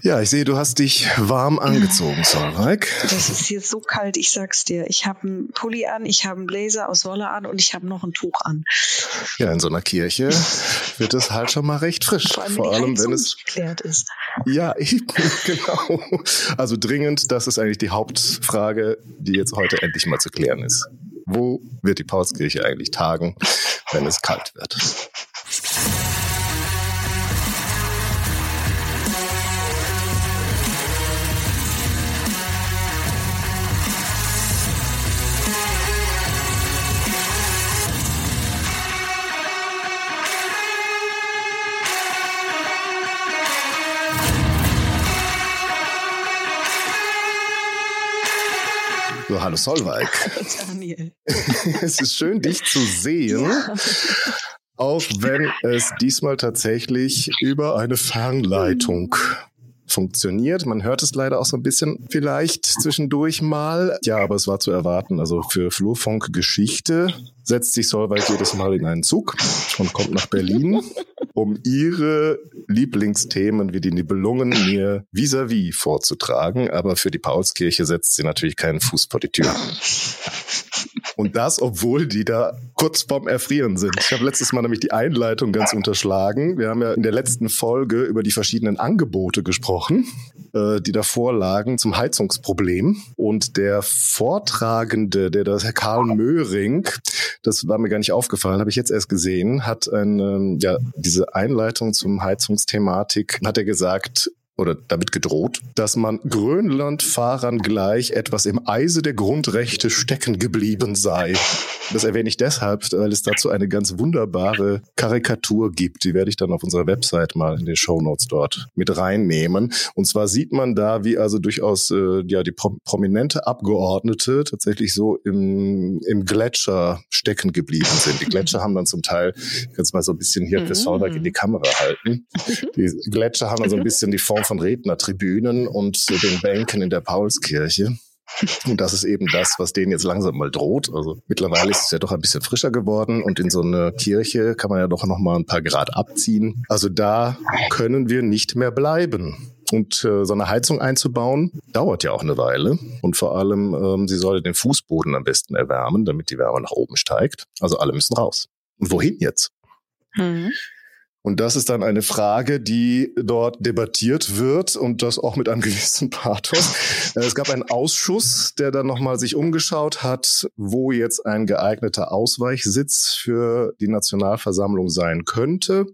Ja, ich sehe, du hast dich warm angezogen, Solveig. Das ist hier so kalt, ich sag's dir. Ich habe einen Pulli an, ich habe einen Blazer aus Wolle an und ich habe noch ein Tuch an. Ja, in so einer Kirche wird es halt schon mal recht frisch. Vor allem, Vor allem wenn es geklärt ist. Ja, eben, genau. Also dringend, das ist eigentlich die Hauptfrage, die jetzt heute endlich mal zu klären ist. Wo wird die Paulskirche eigentlich tagen, wenn es kalt wird? Hallo Solveig. Daniel. es ist schön, dich zu sehen. Ja. Auch wenn es diesmal tatsächlich über eine Fernleitung funktioniert. Man hört es leider auch so ein bisschen vielleicht zwischendurch mal. Ja, aber es war zu erwarten. Also für Flurfunk Geschichte setzt sich Solveig jedes Mal in einen Zug und kommt nach Berlin, um ihre Lieblingsthemen wie die Nibelungen mir vis-à-vis vorzutragen. Aber für die Paulskirche setzt sie natürlich keinen Fuß vor die Tür. Und das, obwohl die da kurz vorm Erfrieren sind. Ich habe letztes Mal nämlich die Einleitung ganz unterschlagen. Wir haben ja in der letzten Folge über die verschiedenen Angebote gesprochen, äh, die davor lagen zum Heizungsproblem. Und der Vortragende, der das Herr Karl Möhring, das war mir gar nicht aufgefallen, habe ich jetzt erst gesehen, hat eine, ja, diese Einleitung zum Heizungsthematik, hat er gesagt, oder damit gedroht, dass man Grönlandfahrern gleich etwas im Eise der Grundrechte stecken geblieben sei. Das erwähne ich deshalb, weil es dazu eine ganz wunderbare Karikatur gibt. Die werde ich dann auf unserer Website mal in den Show Notes dort mit reinnehmen. Und zwar sieht man da, wie also durchaus äh, ja die pro prominente Abgeordnete tatsächlich so im, im Gletscher stecken geblieben sind. Die Gletscher haben dann zum Teil, ich kann es mal so ein bisschen hier für Soundtrack in die Kamera halten. Die Gletscher haben dann so ein bisschen die Form von Rednertribünen und den Bänken in der Paulskirche. Und das ist eben das, was denen jetzt langsam mal droht. Also mittlerweile ist es ja doch ein bisschen frischer geworden und in so eine Kirche kann man ja doch noch mal ein paar Grad abziehen. Also da können wir nicht mehr bleiben. Und äh, so eine Heizung einzubauen, dauert ja auch eine Weile. Und vor allem, ähm, sie sollte den Fußboden am besten erwärmen, damit die Wärme nach oben steigt. Also alle müssen raus. Und wohin jetzt? Mhm. Und das ist dann eine Frage, die dort debattiert wird und das auch mit einem gewissen Pathos. Äh, Es gab einen Ausschuss, der dann nochmal sich umgeschaut hat, wo jetzt ein geeigneter Ausweichsitz für die Nationalversammlung sein könnte.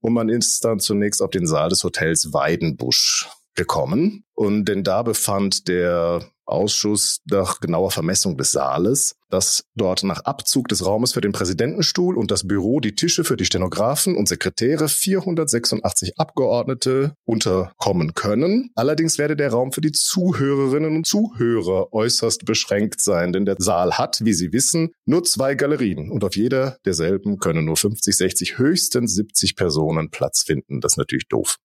Und man ist dann zunächst auf den Saal des Hotels Weidenbusch gekommen. Und denn da befand der Ausschuss nach genauer Vermessung des Saales, dass dort nach Abzug des Raumes für den Präsidentenstuhl und das Büro die Tische für die Stenografen und Sekretäre 486 Abgeordnete unterkommen können. Allerdings werde der Raum für die Zuhörerinnen und Zuhörer äußerst beschränkt sein, denn der Saal hat, wie Sie wissen, nur zwei Galerien und auf jeder derselben können nur 50, 60, höchstens 70 Personen Platz finden. Das ist natürlich doof.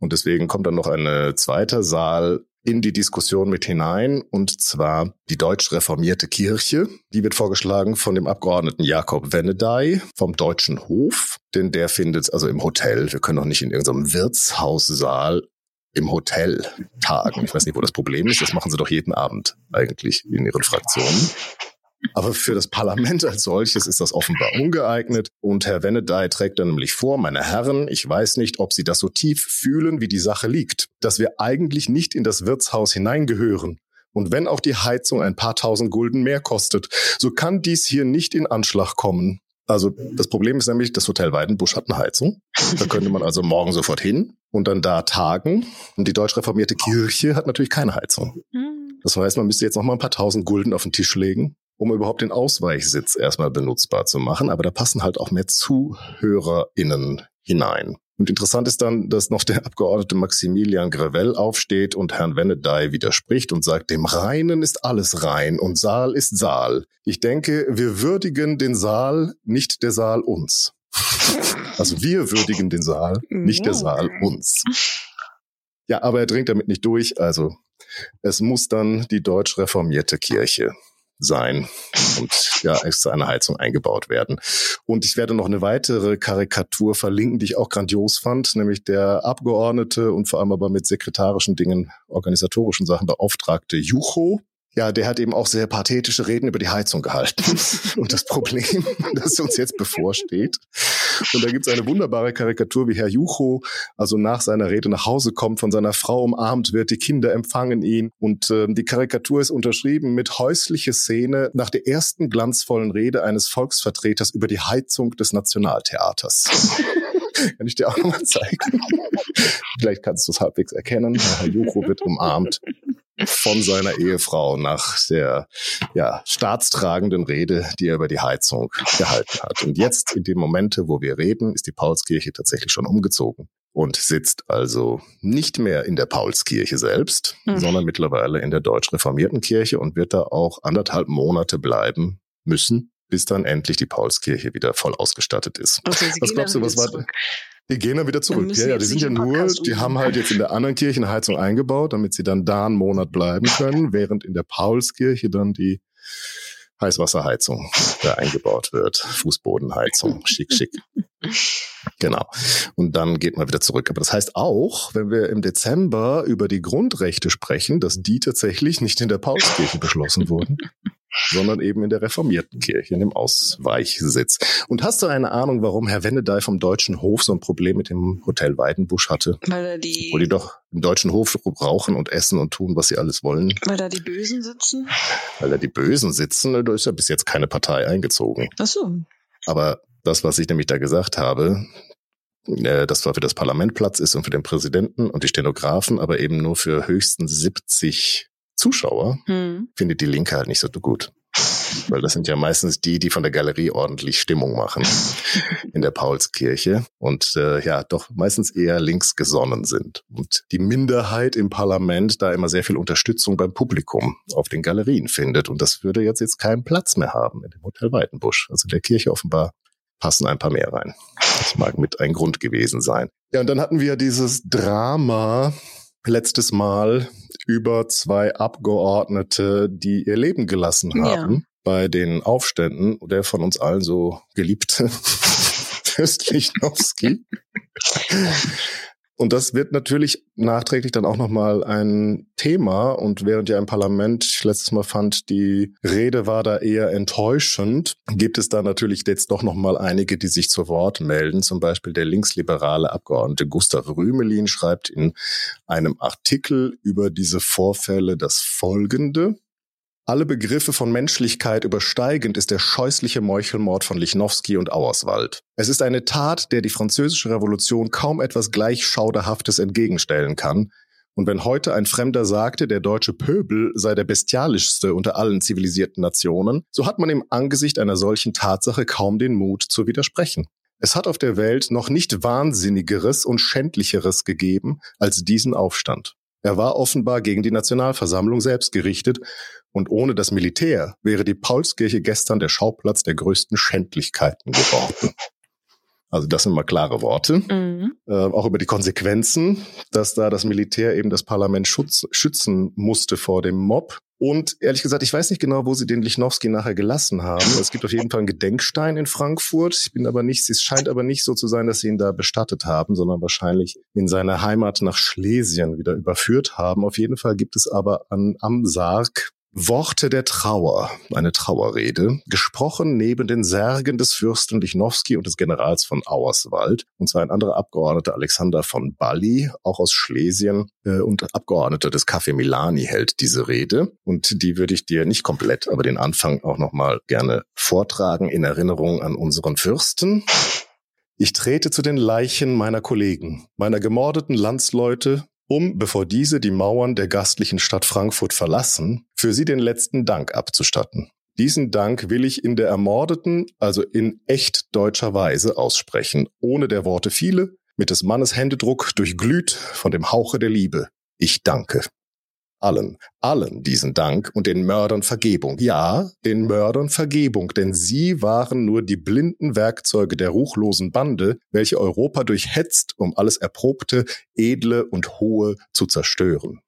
Und deswegen kommt dann noch ein zweiter Saal in die Diskussion mit hinein, und zwar die deutsch reformierte Kirche. Die wird vorgeschlagen von dem Abgeordneten Jakob Wennedey vom Deutschen Hof, denn der findet also im Hotel, wir können doch nicht in irgendeinem Wirtshaussaal im Hotel tagen. Ich weiß nicht, wo das Problem ist. Das machen sie doch jeden Abend eigentlich in ihren Fraktionen. Aber für das Parlament als solches ist das offenbar ungeeignet. Und Herr Wennedey trägt dann nämlich vor, meine Herren, ich weiß nicht, ob Sie das so tief fühlen, wie die Sache liegt, dass wir eigentlich nicht in das Wirtshaus hineingehören. Und wenn auch die Heizung ein paar tausend Gulden mehr kostet, so kann dies hier nicht in Anschlag kommen. Also das Problem ist nämlich, das Hotel Weidenbusch hat eine Heizung. Da könnte man also morgen sofort hin und dann da tagen. Und die deutsch reformierte Kirche hat natürlich keine Heizung. Mhm. Das heißt, man müsste jetzt noch mal ein paar tausend Gulden auf den Tisch legen, um überhaupt den Ausweichsitz erstmal benutzbar zu machen. Aber da passen halt auch mehr ZuhörerInnen hinein. Und interessant ist dann, dass noch der Abgeordnete Maximilian Grevell aufsteht und Herrn Wennedey widerspricht und sagt, dem Reinen ist alles rein und Saal ist Saal. Ich denke, wir würdigen den Saal, nicht der Saal uns. Also wir würdigen den Saal, nicht der Saal uns. Ja, aber er dringt damit nicht durch. Also es muss dann die deutsch reformierte Kirche sein und ja, extra eine Heizung eingebaut werden. Und ich werde noch eine weitere Karikatur verlinken, die ich auch grandios fand, nämlich der Abgeordnete und vor allem aber mit sekretarischen Dingen, organisatorischen Sachen beauftragte Jucho, ja, der hat eben auch sehr pathetische Reden über die Heizung gehalten und das Problem, das uns jetzt bevorsteht. Und da gibt es eine wunderbare Karikatur, wie Herr Jucho also nach seiner Rede nach Hause kommt, von seiner Frau umarmt wird, die Kinder empfangen ihn und äh, die Karikatur ist unterschrieben mit häusliche Szene nach der ersten glanzvollen Rede eines Volksvertreters über die Heizung des Nationaltheaters. Kann ich dir auch nochmal zeigen. Vielleicht kannst du es halbwegs erkennen. Herr Jucho wird umarmt von seiner Ehefrau nach der ja, staatstragenden Rede, die er über die Heizung gehalten hat. Und jetzt, in den Momente, wo wir reden, ist die Paulskirche tatsächlich schon umgezogen und sitzt also nicht mehr in der Paulskirche selbst, mhm. sondern mittlerweile in der deutsch reformierten Kirche und wird da auch anderthalb Monate bleiben müssen, bis dann endlich die Paulskirche wieder voll ausgestattet ist. Okay, was glaubst du, was war, zurück. Die gehen dann wieder zurück. Ja, ja, die sind ja nur, die haben halt jetzt in der anderen Kirche eine Heizung eingebaut, damit sie dann da einen Monat bleiben können, während in der Paulskirche dann die Heißwasserheizung da eingebaut wird. Fußbodenheizung. Schick, schick. Genau. Und dann geht man wieder zurück. Aber das heißt auch, wenn wir im Dezember über die Grundrechte sprechen, dass die tatsächlich nicht in der Paulskirche beschlossen wurden, sondern eben in der reformierten Kirche, in dem Ausweichsitz. Und hast du eine Ahnung, warum Herr Wennedey vom Deutschen Hof so ein Problem mit dem Hotel Weidenbusch hatte? Weil er die... Wo die doch im Deutschen Hof rauchen und essen und tun, was sie alles wollen. Weil da die Bösen sitzen? Weil da die Bösen sitzen, da ist ja bis jetzt keine Partei eingezogen. Ach so. Aber das, was ich nämlich da gesagt habe, äh, das zwar für das Parlament Platz ist und für den Präsidenten und die Stenografen, aber eben nur für höchstens 70 Zuschauer, hm. findet die Linke halt nicht so gut. Weil das sind ja meistens die, die von der Galerie ordentlich Stimmung machen in der Paulskirche und äh, ja, doch meistens eher links gesonnen sind. Und die Minderheit im Parlament da immer sehr viel Unterstützung beim Publikum auf den Galerien findet. Und das würde jetzt jetzt keinen Platz mehr haben in dem Hotel Weitenbusch. Also der Kirche offenbar passen ein paar mehr rein. Das mag mit ein Grund gewesen sein. Ja, und dann hatten wir dieses Drama letztes Mal über zwei Abgeordnete, die ihr Leben gelassen haben ja. bei den Aufständen. Der von uns allen so geliebte Fürst Lichnowsky. Und das wird natürlich nachträglich dann auch nochmal ein Thema. Und während ja im Parlament letztes Mal fand, die Rede war da eher enttäuschend, gibt es da natürlich jetzt doch nochmal einige, die sich zu Wort melden. Zum Beispiel der linksliberale Abgeordnete Gustav Rümelin schreibt in einem Artikel über diese Vorfälle das Folgende. Alle Begriffe von Menschlichkeit übersteigend ist der scheußliche Meuchelmord von Lichnowsky und Auerswald. Es ist eine Tat, der die französische Revolution kaum etwas gleich Schauderhaftes entgegenstellen kann. Und wenn heute ein Fremder sagte, der deutsche Pöbel sei der bestialischste unter allen zivilisierten Nationen, so hat man im Angesicht einer solchen Tatsache kaum den Mut zu widersprechen. Es hat auf der Welt noch nicht wahnsinnigeres und schändlicheres gegeben als diesen Aufstand. Er war offenbar gegen die Nationalversammlung selbst gerichtet und ohne das Militär wäre die Paulskirche gestern der Schauplatz der größten Schändlichkeiten geworden. Also das sind mal klare Worte. Mhm. Äh, auch über die Konsequenzen, dass da das Militär eben das Parlament schutz, schützen musste vor dem Mob. Und ehrlich gesagt, ich weiß nicht genau, wo sie den Lichnowsky nachher gelassen haben. Es gibt auf jeden Fall einen Gedenkstein in Frankfurt. Ich bin aber nicht, es scheint aber nicht so zu sein, dass sie ihn da bestattet haben, sondern wahrscheinlich in seine Heimat nach Schlesien wieder überführt haben. Auf jeden Fall gibt es aber an, am Sarg Worte der Trauer, eine Trauerrede, gesprochen neben den Särgen des Fürsten Lichnowsky und des Generals von Auerswald, und zwar ein anderer Abgeordneter Alexander von Bali, auch aus Schlesien, äh, und Abgeordneter des Café Milani hält diese Rede. Und die würde ich dir nicht komplett, aber den Anfang auch nochmal gerne vortragen in Erinnerung an unseren Fürsten. Ich trete zu den Leichen meiner Kollegen, meiner gemordeten Landsleute, um, bevor diese die Mauern der gastlichen Stadt Frankfurt verlassen, für sie den letzten Dank abzustatten. Diesen Dank will ich in der ermordeten, also in echt deutscher Weise aussprechen, ohne der Worte viele, mit des Mannes Händedruck durchglüht von dem Hauche der Liebe. Ich danke allen, allen diesen Dank und den Mördern Vergebung. Ja, den Mördern Vergebung, denn sie waren nur die blinden Werkzeuge der ruchlosen Bande, welche Europa durchhetzt, um alles Erprobte, Edle und Hohe zu zerstören.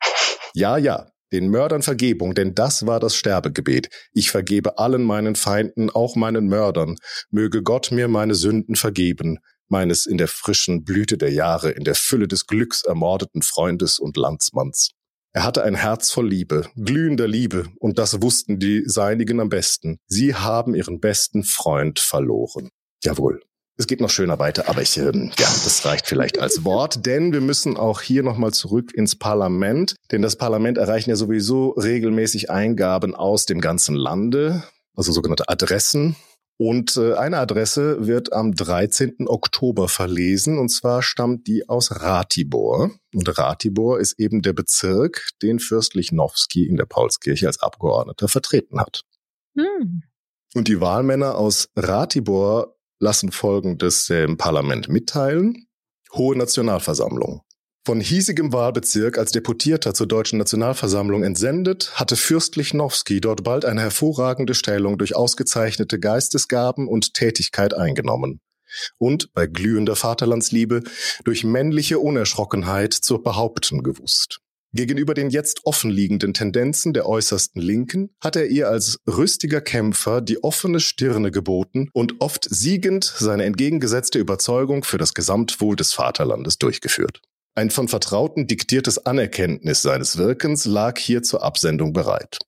Ja, ja, Den Mördern Vergebung, denn das war das Sterbegebet. Ich vergebe allen meinen Feinden, auch meinen Mördern. Möge Gott mir meine Sünden vergeben, meines in der frischen Blüte der Jahre, in der Fülle des Glücks ermordeten Freundes und Landsmanns. Er hatte ein Herz voll Liebe, glühender Liebe, und das wussten die Seinigen am besten. Sie haben ihren besten Freund verloren. Jawohl. Es geht noch schöner weiter, aber ich, ähm, ja, das reicht vielleicht als Wort, denn wir müssen auch hier nochmal zurück ins Parlament, denn das Parlament erreichen ja sowieso regelmäßig Eingaben aus dem ganzen Lande, also sogenannte Adressen. Und äh, eine Adresse wird am 13. Oktober verlesen, und zwar stammt die aus Ratibor. Und Ratibor ist eben der Bezirk, den Fürst Lichnowsky in der Paulskirche als Abgeordneter vertreten hat. Hm. Und die Wahlmänner aus Ratibor lassen Folgendes dem Parlament mitteilen. Hohe Nationalversammlung. Von hiesigem Wahlbezirk als Deputierter zur Deutschen Nationalversammlung entsendet, hatte Fürst Lichnowsky dort bald eine hervorragende Stellung durch ausgezeichnete Geistesgaben und Tätigkeit eingenommen. Und bei glühender Vaterlandsliebe durch männliche Unerschrockenheit zu behaupten gewusst. Gegenüber den jetzt offenliegenden Tendenzen der äußersten Linken hat er ihr als rüstiger Kämpfer die offene Stirne geboten und oft siegend seine entgegengesetzte Überzeugung für das Gesamtwohl des Vaterlandes durchgeführt. Ein von Vertrauten diktiertes Anerkenntnis seines Wirkens lag hier zur Absendung bereit.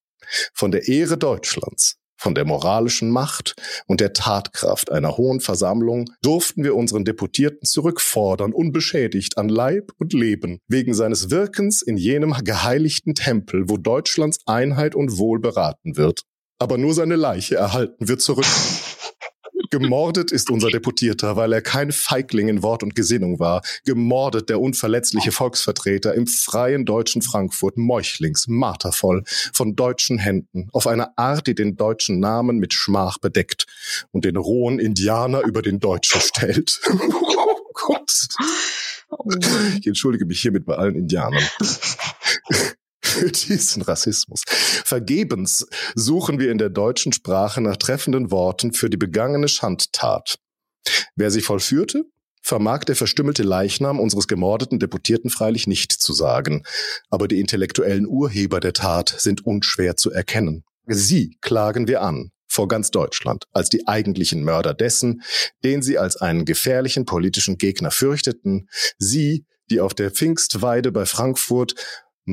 Von der Ehre Deutschlands, von der moralischen Macht und der Tatkraft einer hohen Versammlung durften wir unseren Deputierten zurückfordern, unbeschädigt an Leib und Leben, wegen seines Wirkens in jenem geheiligten Tempel, wo Deutschlands Einheit und Wohl beraten wird. Aber nur seine Leiche erhalten wir zurück. Gemordet ist unser Deputierter, weil er kein Feigling in Wort und Gesinnung war. Gemordet der unverletzliche Volksvertreter im freien deutschen Frankfurt, meuchlings, martervoll, von deutschen Händen, auf eine Art, die den deutschen Namen mit Schmach bedeckt und den rohen Indianer über den Deutschen stellt. oh Gott. Oh ich entschuldige mich hiermit bei allen Indianern für diesen Rassismus. Vergebens suchen wir in der deutschen Sprache nach treffenden Worten für die begangene Schandtat. Wer sie vollführte, vermag der verstümmelte Leichnam unseres gemordeten Deputierten freilich nicht zu sagen, aber die intellektuellen Urheber der Tat sind unschwer zu erkennen. Sie klagen wir an, vor ganz Deutschland, als die eigentlichen Mörder dessen, den sie als einen gefährlichen politischen Gegner fürchteten, sie, die auf der Pfingstweide bei Frankfurt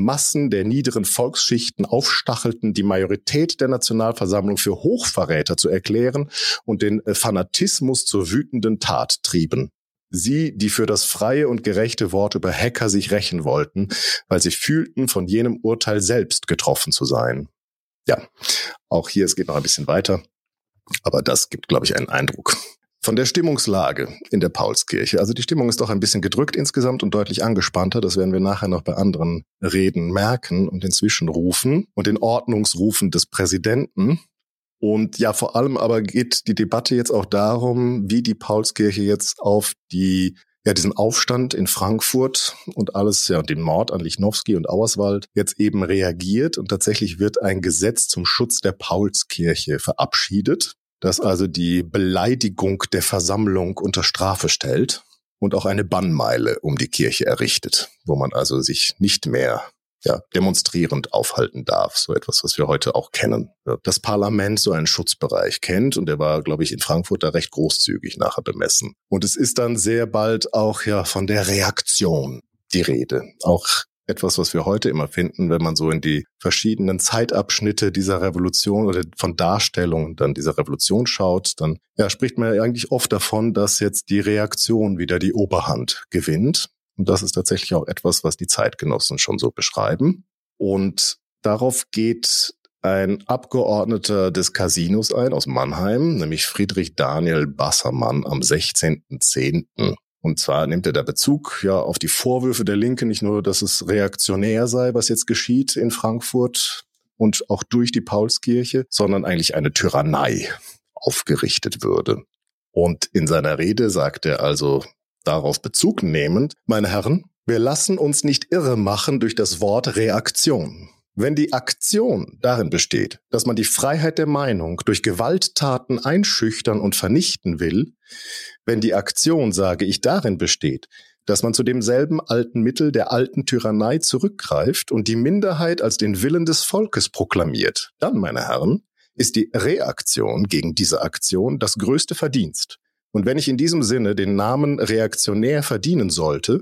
Massen der niederen Volksschichten aufstachelten, die Majorität der Nationalversammlung für Hochverräter zu erklären und den äh, Fanatismus zur wütenden Tat trieben. Sie, die für das freie und gerechte Wort über Hacker sich rächen wollten, weil sie fühlten, von jenem Urteil selbst getroffen zu sein. Ja, auch hier, es geht noch ein bisschen weiter, aber das gibt, glaube ich, einen Eindruck. Von der Stimmungslage in der Paulskirche. Also die Stimmung ist doch ein bisschen gedrückt insgesamt und deutlich angespannter. Das werden wir nachher noch bei anderen Reden merken und den Zwischenrufen und den Ordnungsrufen des Präsidenten. Und ja, vor allem aber geht die Debatte jetzt auch darum, wie die Paulskirche jetzt auf die ja, diesen Aufstand in Frankfurt und alles, ja, den Mord an Lichnowsky und Auerswald jetzt eben reagiert und tatsächlich wird ein Gesetz zum Schutz der Paulskirche verabschiedet das also die Beleidigung der Versammlung unter Strafe stellt und auch eine Bannmeile um die Kirche errichtet, wo man also sich nicht mehr ja, demonstrierend aufhalten darf. So etwas, was wir heute auch kennen. Das Parlament so einen Schutzbereich kennt und der war, glaube ich, in Frankfurt da recht großzügig nachher bemessen. Und es ist dann sehr bald auch ja von der Reaktion die Rede. Auch etwas, was wir heute immer finden, wenn man so in die verschiedenen Zeitabschnitte dieser Revolution oder von Darstellungen dann dieser Revolution schaut, dann ja, spricht man ja eigentlich oft davon, dass jetzt die Reaktion wieder die Oberhand gewinnt. Und das ist tatsächlich auch etwas, was die Zeitgenossen schon so beschreiben. Und darauf geht ein Abgeordneter des Casinos ein aus Mannheim, nämlich Friedrich Daniel Bassermann am 16.10. Und zwar nimmt er da Bezug ja auf die Vorwürfe der Linken, nicht nur, dass es reaktionär sei, was jetzt geschieht in Frankfurt und auch durch die Paulskirche, sondern eigentlich eine Tyrannei aufgerichtet würde. Und in seiner Rede sagt er also darauf Bezug nehmend, meine Herren, wir lassen uns nicht irre machen durch das Wort Reaktion. Wenn die Aktion darin besteht, dass man die Freiheit der Meinung durch Gewalttaten einschüchtern und vernichten will, wenn die Aktion, sage ich, darin besteht, dass man zu demselben alten Mittel der alten Tyrannei zurückgreift und die Minderheit als den Willen des Volkes proklamiert, dann, meine Herren, ist die Reaktion gegen diese Aktion das größte Verdienst. Und wenn ich in diesem Sinne den Namen reaktionär verdienen sollte,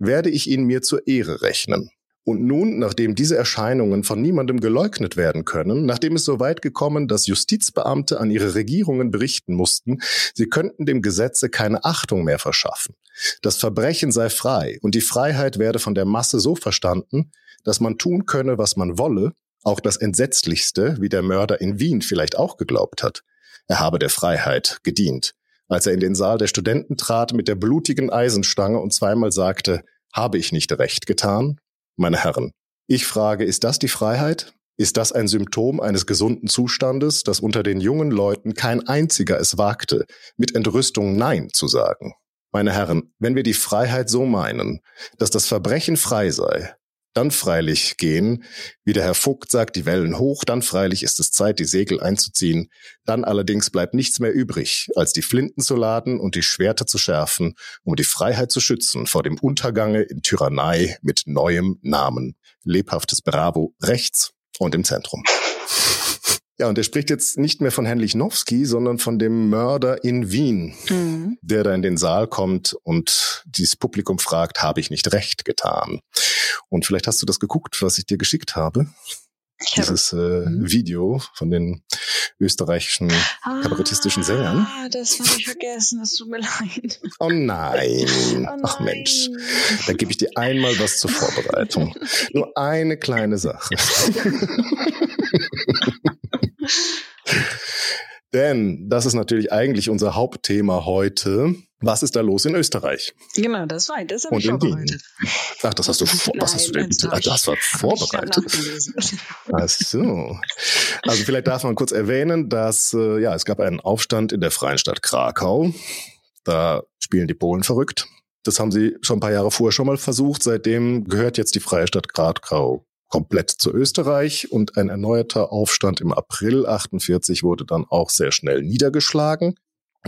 werde ich ihn mir zur Ehre rechnen. Und nun, nachdem diese Erscheinungen von niemandem geleugnet werden können, nachdem es so weit gekommen, dass Justizbeamte an ihre Regierungen berichten mussten, sie könnten dem Gesetze keine Achtung mehr verschaffen. Das Verbrechen sei frei und die Freiheit werde von der Masse so verstanden, dass man tun könne, was man wolle, auch das Entsetzlichste, wie der Mörder in Wien vielleicht auch geglaubt hat. Er habe der Freiheit gedient. Als er in den Saal der Studenten trat mit der blutigen Eisenstange und zweimal sagte, habe ich nicht recht getan? Meine Herren, ich frage, ist das die Freiheit? Ist das ein Symptom eines gesunden Zustandes, dass unter den jungen Leuten kein einziger es wagte, mit Entrüstung Nein zu sagen? Meine Herren, wenn wir die Freiheit so meinen, dass das Verbrechen frei sei, dann freilich gehen, wie der Herr Vogt sagt, die Wellen hoch, dann freilich ist es Zeit, die Segel einzuziehen, dann allerdings bleibt nichts mehr übrig, als die Flinten zu laden und die Schwerter zu schärfen, um die Freiheit zu schützen vor dem Untergange in Tyrannei mit neuem Namen. Lebhaftes Bravo rechts und im Zentrum. Ja, und er spricht jetzt nicht mehr von Herrn Lichnowsky, sondern von dem Mörder in Wien, mhm. der da in den Saal kommt und dieses Publikum fragt, habe ich nicht recht getan? Und vielleicht hast du das geguckt, was ich dir geschickt habe. Ich dieses äh, mhm. Video von den österreichischen ah, kabarettistischen Sängern. Ah, das habe ich vergessen, das tut mir leid. Oh nein. oh nein. Ach Mensch, dann gebe ich dir einmal was zur Vorbereitung. Nur eine kleine Sache. Denn das ist natürlich eigentlich unser Hauptthema heute. Was ist da los in Österreich? Genau, das war das habe ich vorbereitet. Ach, das hast du vor, was hast du denn? Das, das war vorbereitet. Ach so. Also vielleicht darf man kurz erwähnen, dass äh, ja es gab einen Aufstand in der Freien Stadt Krakau. Da spielen die Polen verrückt. Das haben sie schon ein paar Jahre vorher schon mal versucht. Seitdem gehört jetzt die Freie Stadt Krakau komplett zu Österreich und ein erneuerter Aufstand im April 48 wurde dann auch sehr schnell niedergeschlagen.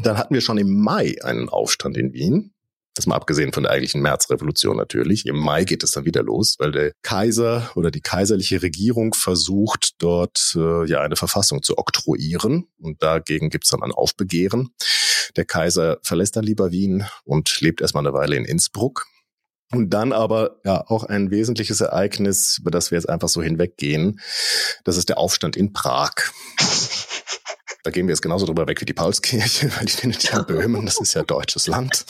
Dann hatten wir schon im Mai einen Aufstand in Wien. Das mal abgesehen von der eigentlichen Märzrevolution natürlich. Im Mai geht es dann wieder los, weil der Kaiser oder die kaiserliche Regierung versucht, dort äh, ja eine Verfassung zu oktroyieren. Und dagegen gibt es dann ein Aufbegehren. Der Kaiser verlässt dann lieber Wien und lebt erstmal eine Weile in Innsbruck. Und dann aber ja auch ein wesentliches Ereignis, über das wir jetzt einfach so hinweggehen. Das ist der Aufstand in Prag. Da gehen wir jetzt genauso drüber weg wie die Paulskirche, weil die findet ja Böhmen, das ist ja deutsches Land.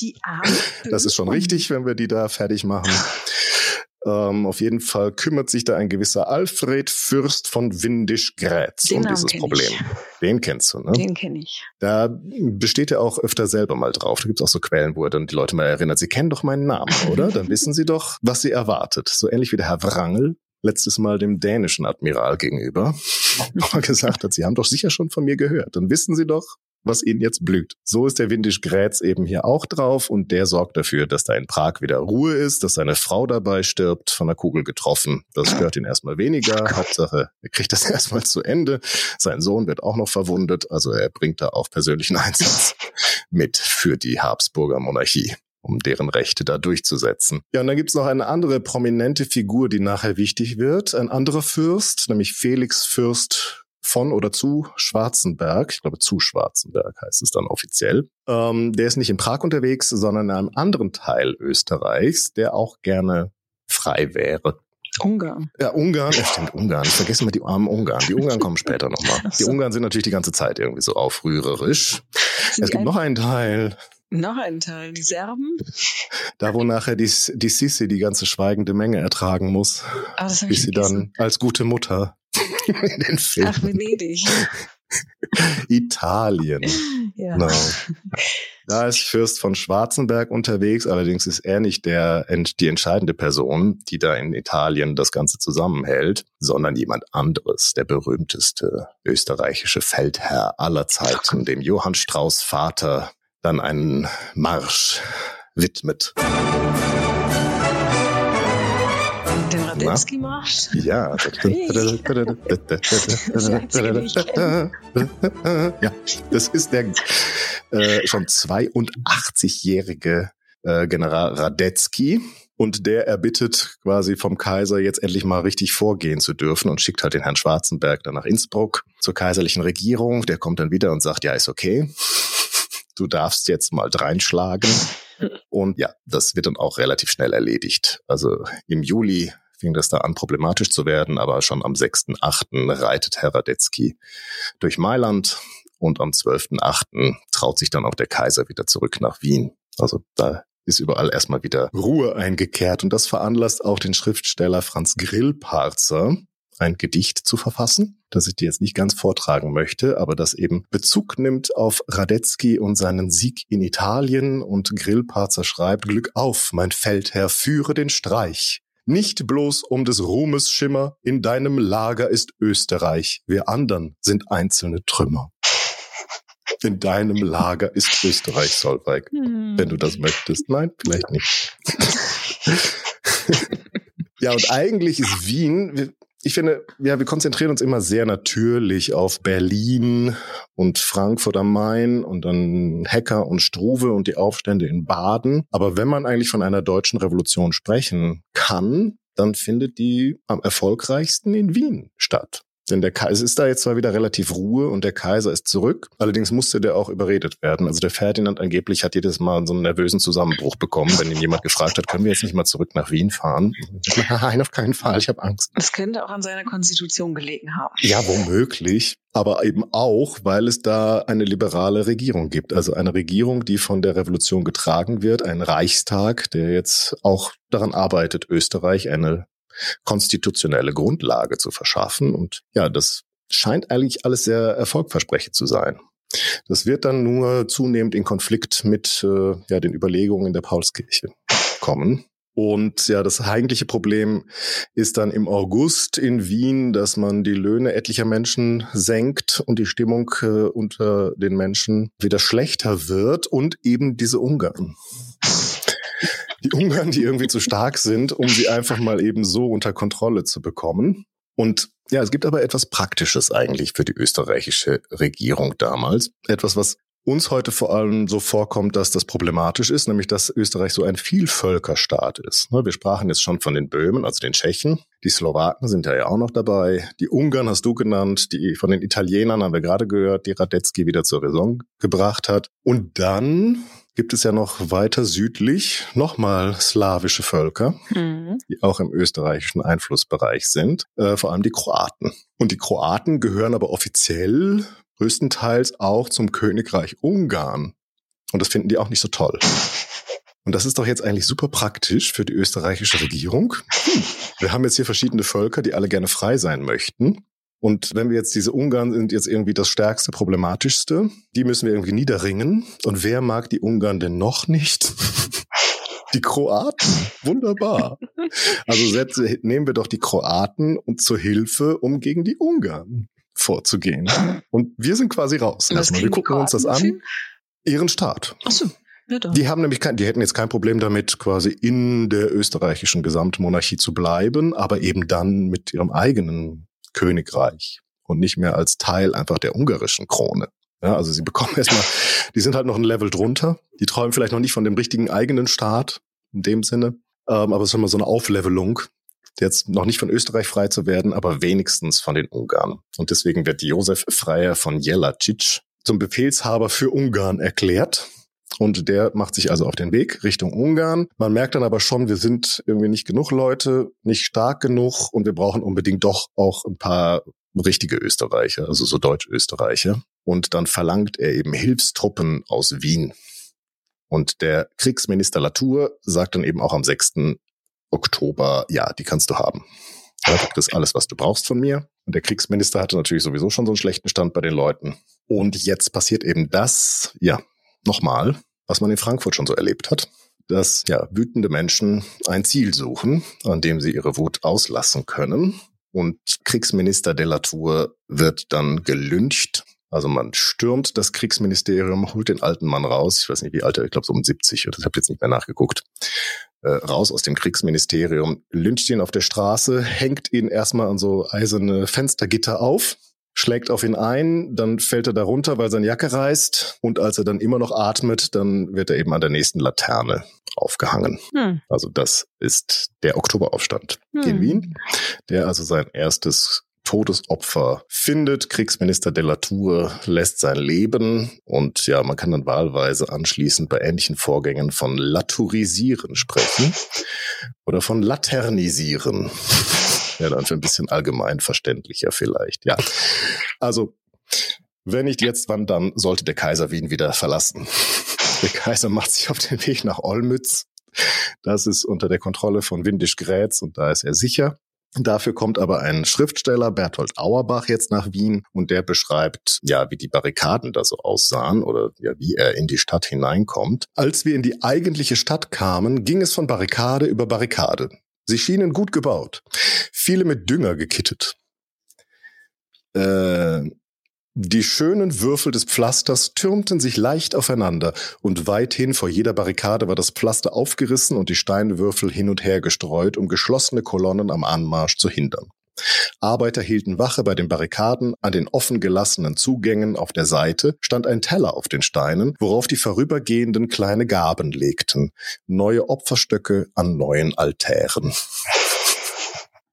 Die Das ist schon richtig, wenn wir die da fertig machen. Ähm, auf jeden Fall kümmert sich da ein gewisser Alfred Fürst von Windisch-Grätz um dieses Problem. Ich. Den kennst du, ne? Den kenne ich. Da besteht er auch öfter selber mal drauf. Da gibt es auch so Quellen, wo er dann die Leute mal erinnert, sie kennen doch meinen Namen, oder? Dann wissen sie doch, was sie erwartet. So ähnlich wie der Herr Wrangel letztes Mal dem dänischen Admiral gegenüber, wo er gesagt hat, sie haben doch sicher schon von mir gehört. Dann wissen sie doch, was ihnen jetzt blüht. So ist der Windisch Grätz eben hier auch drauf und der sorgt dafür, dass da in Prag wieder Ruhe ist, dass seine Frau dabei stirbt, von der Kugel getroffen. Das stört ihn erstmal weniger. Hauptsache, er kriegt das erstmal zu Ende. Sein Sohn wird auch noch verwundet, also er bringt da auch persönlichen Einsatz mit für die Habsburger Monarchie um deren Rechte da durchzusetzen. Ja, und dann gibt's noch eine andere prominente Figur, die nachher wichtig wird. Ein anderer Fürst, nämlich Felix Fürst von oder zu Schwarzenberg, ich glaube zu Schwarzenberg heißt es dann offiziell. Ähm, der ist nicht in Prag unterwegs, sondern in einem anderen Teil Österreichs, der auch gerne frei wäre. Ungarn. Ja, Ungarn, ja, stimmt, Ungarn. Ich vergesse mal die armen Ungarn. Die Ungarn kommen später nochmal. Die Ungarn sind natürlich die ganze Zeit irgendwie so aufrührerisch. Sind es gibt noch einen Teil. Noch einen Teil, die Serben. Da, wo nachher die, die Sissi die ganze schweigende Menge ertragen muss. Ah, das bis sie dann als gute Mutter in den Film. Ach, Venedig. Italien. Ja. Genau. Da ist Fürst von Schwarzenberg unterwegs, allerdings ist er nicht der, die entscheidende Person, die da in Italien das Ganze zusammenhält, sondern jemand anderes, der berühmteste österreichische Feldherr aller Zeiten, dem Johann Strauß Vater, dann einen Marsch widmet. Den Radetzky-Marsch? Ja. ja, das ist der äh, schon 82-jährige äh, General Radetzky. Und der erbittet quasi vom Kaiser jetzt endlich mal richtig vorgehen zu dürfen und schickt halt den Herrn Schwarzenberg dann nach Innsbruck zur kaiserlichen Regierung. Der kommt dann wieder und sagt, ja, ist okay. Du darfst jetzt mal dreinschlagen. Und ja, das wird dann auch relativ schnell erledigt. Also im Juli fing das da an, problematisch zu werden, aber schon am 6.8. reitet Herr Radetzky durch Mailand und am 12.8. traut sich dann auch der Kaiser wieder zurück nach Wien. Also da ist überall erstmal wieder Ruhe eingekehrt und das veranlasst auch den Schriftsteller Franz Grillparzer, ein Gedicht zu verfassen, das ich dir jetzt nicht ganz vortragen möchte, aber das eben Bezug nimmt auf Radetzky und seinen Sieg in Italien und Grillparzer schreibt, Glück auf, mein Feldherr, führe den Streich. Nicht bloß um des Ruhmes Schimmer, in deinem Lager ist Österreich, wir andern sind einzelne Trümmer. In deinem Lager ist Österreich, Solveig, hm. wenn du das möchtest. Nein, vielleicht nicht. ja, und eigentlich ist Wien, ich finde, ja, wir konzentrieren uns immer sehr natürlich auf Berlin und Frankfurt am Main und dann Hecker und Struve und die Aufstände in Baden. Aber wenn man eigentlich von einer deutschen Revolution sprechen kann, dann findet die am erfolgreichsten in Wien statt. Denn der Kaiser ist da jetzt zwar wieder relativ Ruhe und der Kaiser ist zurück. Allerdings musste der auch überredet werden. Also der Ferdinand angeblich hat jedes Mal so einen nervösen Zusammenbruch bekommen, wenn ihn jemand gefragt hat, können wir jetzt nicht mal zurück nach Wien fahren? Nein, auf keinen Fall. Ich habe Angst. Das könnte auch an seiner Konstitution gelegen haben. Ja, womöglich. Aber eben auch, weil es da eine liberale Regierung gibt. Also eine Regierung, die von der Revolution getragen wird. Ein Reichstag, der jetzt auch daran arbeitet, Österreich eine konstitutionelle Grundlage zu verschaffen. Und ja, das scheint eigentlich alles sehr erfolgversprechend zu sein. Das wird dann nur zunehmend in Konflikt mit äh, ja, den Überlegungen der Paulskirche kommen. Und ja, das eigentliche Problem ist dann im August in Wien, dass man die Löhne etlicher Menschen senkt und die Stimmung äh, unter den Menschen wieder schlechter wird und eben diese Ungarn die Ungarn, die irgendwie zu stark sind, um sie einfach mal eben so unter Kontrolle zu bekommen. Und ja, es gibt aber etwas Praktisches eigentlich für die österreichische Regierung damals. Etwas, was uns heute vor allem so vorkommt, dass das problematisch ist, nämlich dass Österreich so ein Vielvölkerstaat ist. Ne, wir sprachen jetzt schon von den Böhmen, also den Tschechen. Die Slowaken sind ja auch noch dabei. Die Ungarn hast du genannt. Die von den Italienern haben wir gerade gehört, die Radetzky wieder zur Raison gebracht hat. Und dann gibt es ja noch weiter südlich nochmal slawische Völker, mhm. die auch im österreichischen Einflussbereich sind, äh, vor allem die Kroaten. Und die Kroaten gehören aber offiziell größtenteils auch zum Königreich Ungarn. Und das finden die auch nicht so toll. Und das ist doch jetzt eigentlich super praktisch für die österreichische Regierung. Hm. Wir haben jetzt hier verschiedene Völker, die alle gerne frei sein möchten. Und wenn wir jetzt diese Ungarn sind jetzt irgendwie das stärkste, problematischste, die müssen wir irgendwie niederringen. Und wer mag die Ungarn denn noch nicht? Die Kroaten. Wunderbar. Also setze, nehmen wir doch die Kroaten und zur Hilfe, um gegen die Ungarn vorzugehen. Und wir sind quasi raus. Erstmal. Wir gucken uns das an. Ihren Staat. Ach so. Die haben nämlich kein, die hätten jetzt kein Problem damit, quasi in der österreichischen Gesamtmonarchie zu bleiben, aber eben dann mit ihrem eigenen Königreich und nicht mehr als Teil einfach der ungarischen Krone. Ja, also sie bekommen erstmal, die sind halt noch ein Level drunter. Die träumen vielleicht noch nicht von dem richtigen eigenen Staat in dem Sinne, ähm, aber es ist immer so eine Auflevelung, jetzt noch nicht von Österreich frei zu werden, aber wenigstens von den Ungarn. Und deswegen wird Josef Freier von Jelacic zum Befehlshaber für Ungarn erklärt. Und der macht sich also auf den Weg Richtung Ungarn. Man merkt dann aber schon, wir sind irgendwie nicht genug Leute, nicht stark genug und wir brauchen unbedingt doch auch ein paar richtige Österreicher, also so Deutsch-Österreicher. Und dann verlangt er eben Hilfstruppen aus Wien. Und der Kriegsminister Latour sagt dann eben auch am 6. Oktober, ja, die kannst du haben. Du kriegst alles, was du brauchst von mir. Und der Kriegsminister hatte natürlich sowieso schon so einen schlechten Stand bei den Leuten. Und jetzt passiert eben das, ja, nochmal, was man in Frankfurt schon so erlebt hat, dass ja wütende Menschen ein Ziel suchen, an dem sie ihre Wut auslassen können. Und Kriegsminister Delatour wird dann gelyncht. Also man stürmt das Kriegsministerium, holt den alten Mann raus. Ich weiß nicht, wie alt er, ich glaube so um 70, ich habe jetzt nicht mehr nachgeguckt. Äh, raus aus dem Kriegsministerium, lyncht ihn auf der Straße, hängt ihn erstmal an so eiserne Fenstergitter auf schlägt auf ihn ein, dann fällt er darunter, weil seine Jacke reißt und als er dann immer noch atmet, dann wird er eben an der nächsten Laterne aufgehangen. Hm. Also das ist der Oktoberaufstand hm. in Wien, der also sein erstes Todesopfer findet. Kriegsminister de la Tour lässt sein Leben und ja, man kann dann wahlweise anschließend bei ähnlichen Vorgängen von Latourisieren sprechen oder von Laternisieren. Ja, dann für ein bisschen allgemein verständlicher vielleicht. Ja, also wenn nicht jetzt, wann dann sollte der Kaiser Wien wieder verlassen? Der Kaiser macht sich auf den Weg nach Olmütz. Das ist unter der Kontrolle von Windisch-Grätz und da ist er sicher. Dafür kommt aber ein Schriftsteller, Berthold Auerbach, jetzt nach Wien und der beschreibt, ja, wie die Barrikaden da so aussahen oder ja, wie er in die Stadt hineinkommt. Als wir in die eigentliche Stadt kamen, ging es von Barrikade über Barrikade. Sie schienen gut gebaut, viele mit Dünger gekittet. Äh, die schönen Würfel des Pflasters türmten sich leicht aufeinander, und weithin vor jeder Barrikade war das Pflaster aufgerissen und die Steinwürfel hin und her gestreut, um geschlossene Kolonnen am Anmarsch zu hindern. Arbeiter hielten Wache bei den Barrikaden, an den offen gelassenen Zugängen auf der Seite stand ein Teller auf den Steinen, worauf die Vorübergehenden kleine Gaben legten, neue Opferstöcke an neuen Altären.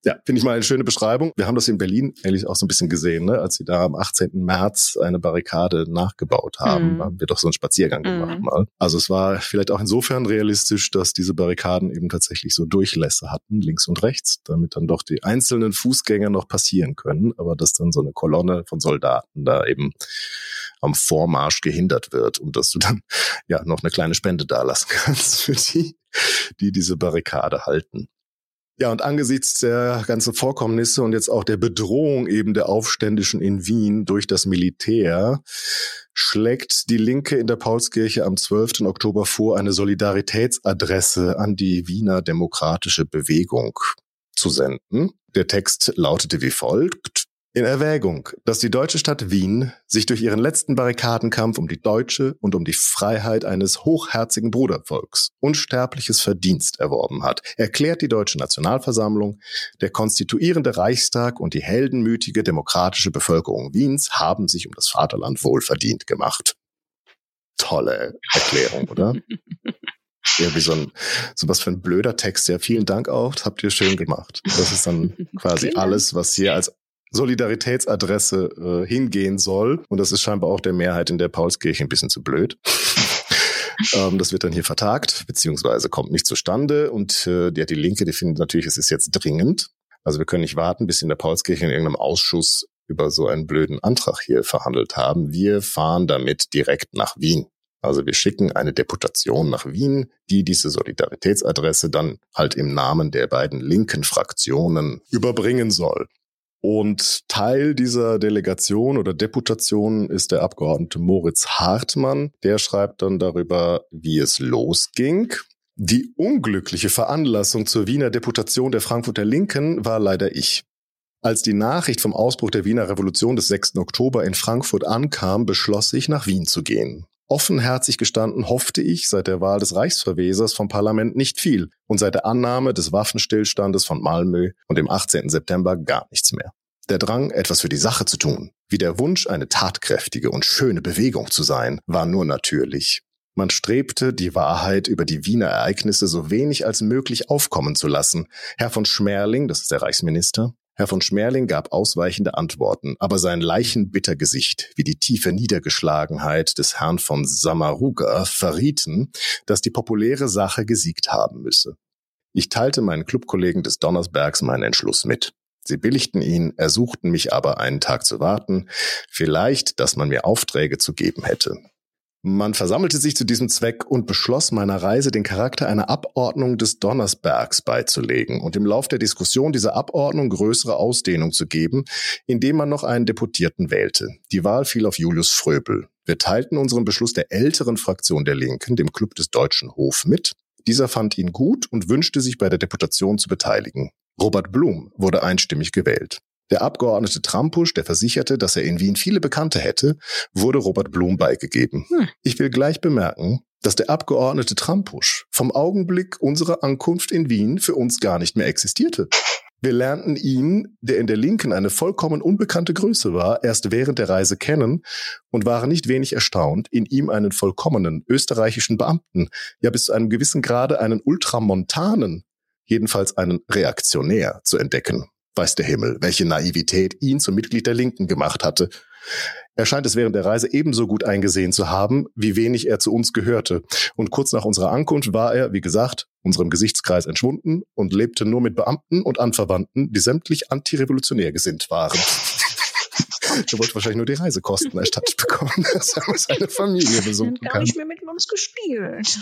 Ja, finde ich mal eine schöne Beschreibung. Wir haben das in Berlin ehrlich auch so ein bisschen gesehen, ne? als sie da am 18. März eine Barrikade nachgebaut haben, mhm. haben wir doch so einen Spaziergang mhm. gemacht mal. Also es war vielleicht auch insofern realistisch, dass diese Barrikaden eben tatsächlich so Durchlässe hatten, links und rechts, damit dann doch die einzelnen Fußgänger noch passieren können, aber dass dann so eine Kolonne von Soldaten da eben am Vormarsch gehindert wird und dass du dann ja noch eine kleine Spende dalassen kannst für die, die diese Barrikade halten. Ja, und angesichts der ganzen Vorkommnisse und jetzt auch der Bedrohung eben der Aufständischen in Wien durch das Militär schlägt die Linke in der Paulskirche am 12. Oktober vor, eine Solidaritätsadresse an die Wiener demokratische Bewegung zu senden. Der Text lautete wie folgt in Erwägung, dass die deutsche Stadt Wien sich durch ihren letzten Barrikadenkampf um die deutsche und um die Freiheit eines hochherzigen Brudervolks unsterbliches Verdienst erworben hat, erklärt die Deutsche Nationalversammlung, der konstituierende Reichstag und die heldenmütige demokratische Bevölkerung Wiens haben sich um das Vaterland wohlverdient gemacht. Tolle Erklärung, oder? Irgendwie so ein, so was für ein blöder Text. Ja, vielen Dank auch. Habt ihr schön gemacht. Das ist dann quasi alles, was hier als Solidaritätsadresse äh, hingehen soll. Und das ist scheinbar auch der Mehrheit in der Paulskirche ein bisschen zu blöd. ähm, das wird dann hier vertagt, beziehungsweise kommt nicht zustande. Und äh, die, die Linke, die findet natürlich, es ist jetzt dringend. Also wir können nicht warten, bis in der Paulskirche in irgendeinem Ausschuss über so einen blöden Antrag hier verhandelt haben. Wir fahren damit direkt nach Wien. Also wir schicken eine Deputation nach Wien, die diese Solidaritätsadresse dann halt im Namen der beiden linken Fraktionen überbringen soll. Und Teil dieser Delegation oder Deputation ist der Abgeordnete Moritz Hartmann. Der schreibt dann darüber, wie es losging. Die unglückliche Veranlassung zur Wiener Deputation der Frankfurter Linken war leider ich. Als die Nachricht vom Ausbruch der Wiener Revolution des 6. Oktober in Frankfurt ankam, beschloss ich, nach Wien zu gehen. Offenherzig gestanden hoffte ich seit der Wahl des Reichsverwesers vom Parlament nicht viel und seit der Annahme des Waffenstillstandes von Malmö und dem 18. September gar nichts mehr. Der Drang, etwas für die Sache zu tun, wie der Wunsch, eine tatkräftige und schöne Bewegung zu sein, war nur natürlich. Man strebte, die Wahrheit über die Wiener Ereignisse so wenig als möglich aufkommen zu lassen. Herr von Schmerling, das ist der Reichsminister, Herr von Schmerling gab ausweichende Antworten, aber sein Leichenbittergesicht wie die tiefe Niedergeschlagenheit des Herrn von Samaruga verrieten, dass die populäre Sache gesiegt haben müsse. Ich teilte meinen Clubkollegen des Donnersbergs meinen Entschluss mit. Sie billigten ihn, ersuchten mich aber einen Tag zu warten, vielleicht, dass man mir Aufträge zu geben hätte. Man versammelte sich zu diesem Zweck und beschloss, meiner Reise den Charakter einer Abordnung des Donnersbergs beizulegen und im Lauf der Diskussion dieser Abordnung größere Ausdehnung zu geben, indem man noch einen Deputierten wählte. Die Wahl fiel auf Julius Fröbel. Wir teilten unseren Beschluss der älteren Fraktion der Linken, dem Club des Deutschen Hof, mit. Dieser fand ihn gut und wünschte sich bei der Deputation zu beteiligen. Robert Blum wurde einstimmig gewählt. Der Abgeordnete Trampusch, der versicherte, dass er in Wien viele Bekannte hätte, wurde Robert Blum beigegeben. Hm. Ich will gleich bemerken, dass der Abgeordnete Trampusch vom Augenblick unserer Ankunft in Wien für uns gar nicht mehr existierte. Wir lernten ihn, der in der Linken eine vollkommen unbekannte Größe war, erst während der Reise kennen und waren nicht wenig erstaunt, in ihm einen vollkommenen österreichischen Beamten, ja bis zu einem gewissen Grade einen Ultramontanen, jedenfalls einen Reaktionär zu entdecken. Weiß der Himmel, welche Naivität ihn zum Mitglied der Linken gemacht hatte. Er scheint es während der Reise ebenso gut eingesehen zu haben, wie wenig er zu uns gehörte. Und kurz nach unserer Ankunft war er, wie gesagt, unserem Gesichtskreis entschwunden und lebte nur mit Beamten und Anverwandten, die sämtlich antirevolutionär gesinnt waren. Er wollte wahrscheinlich nur die Reisekosten erstattet bekommen, dass er seine Familie besuchen kann. Gar nicht mehr mit uns gespielt.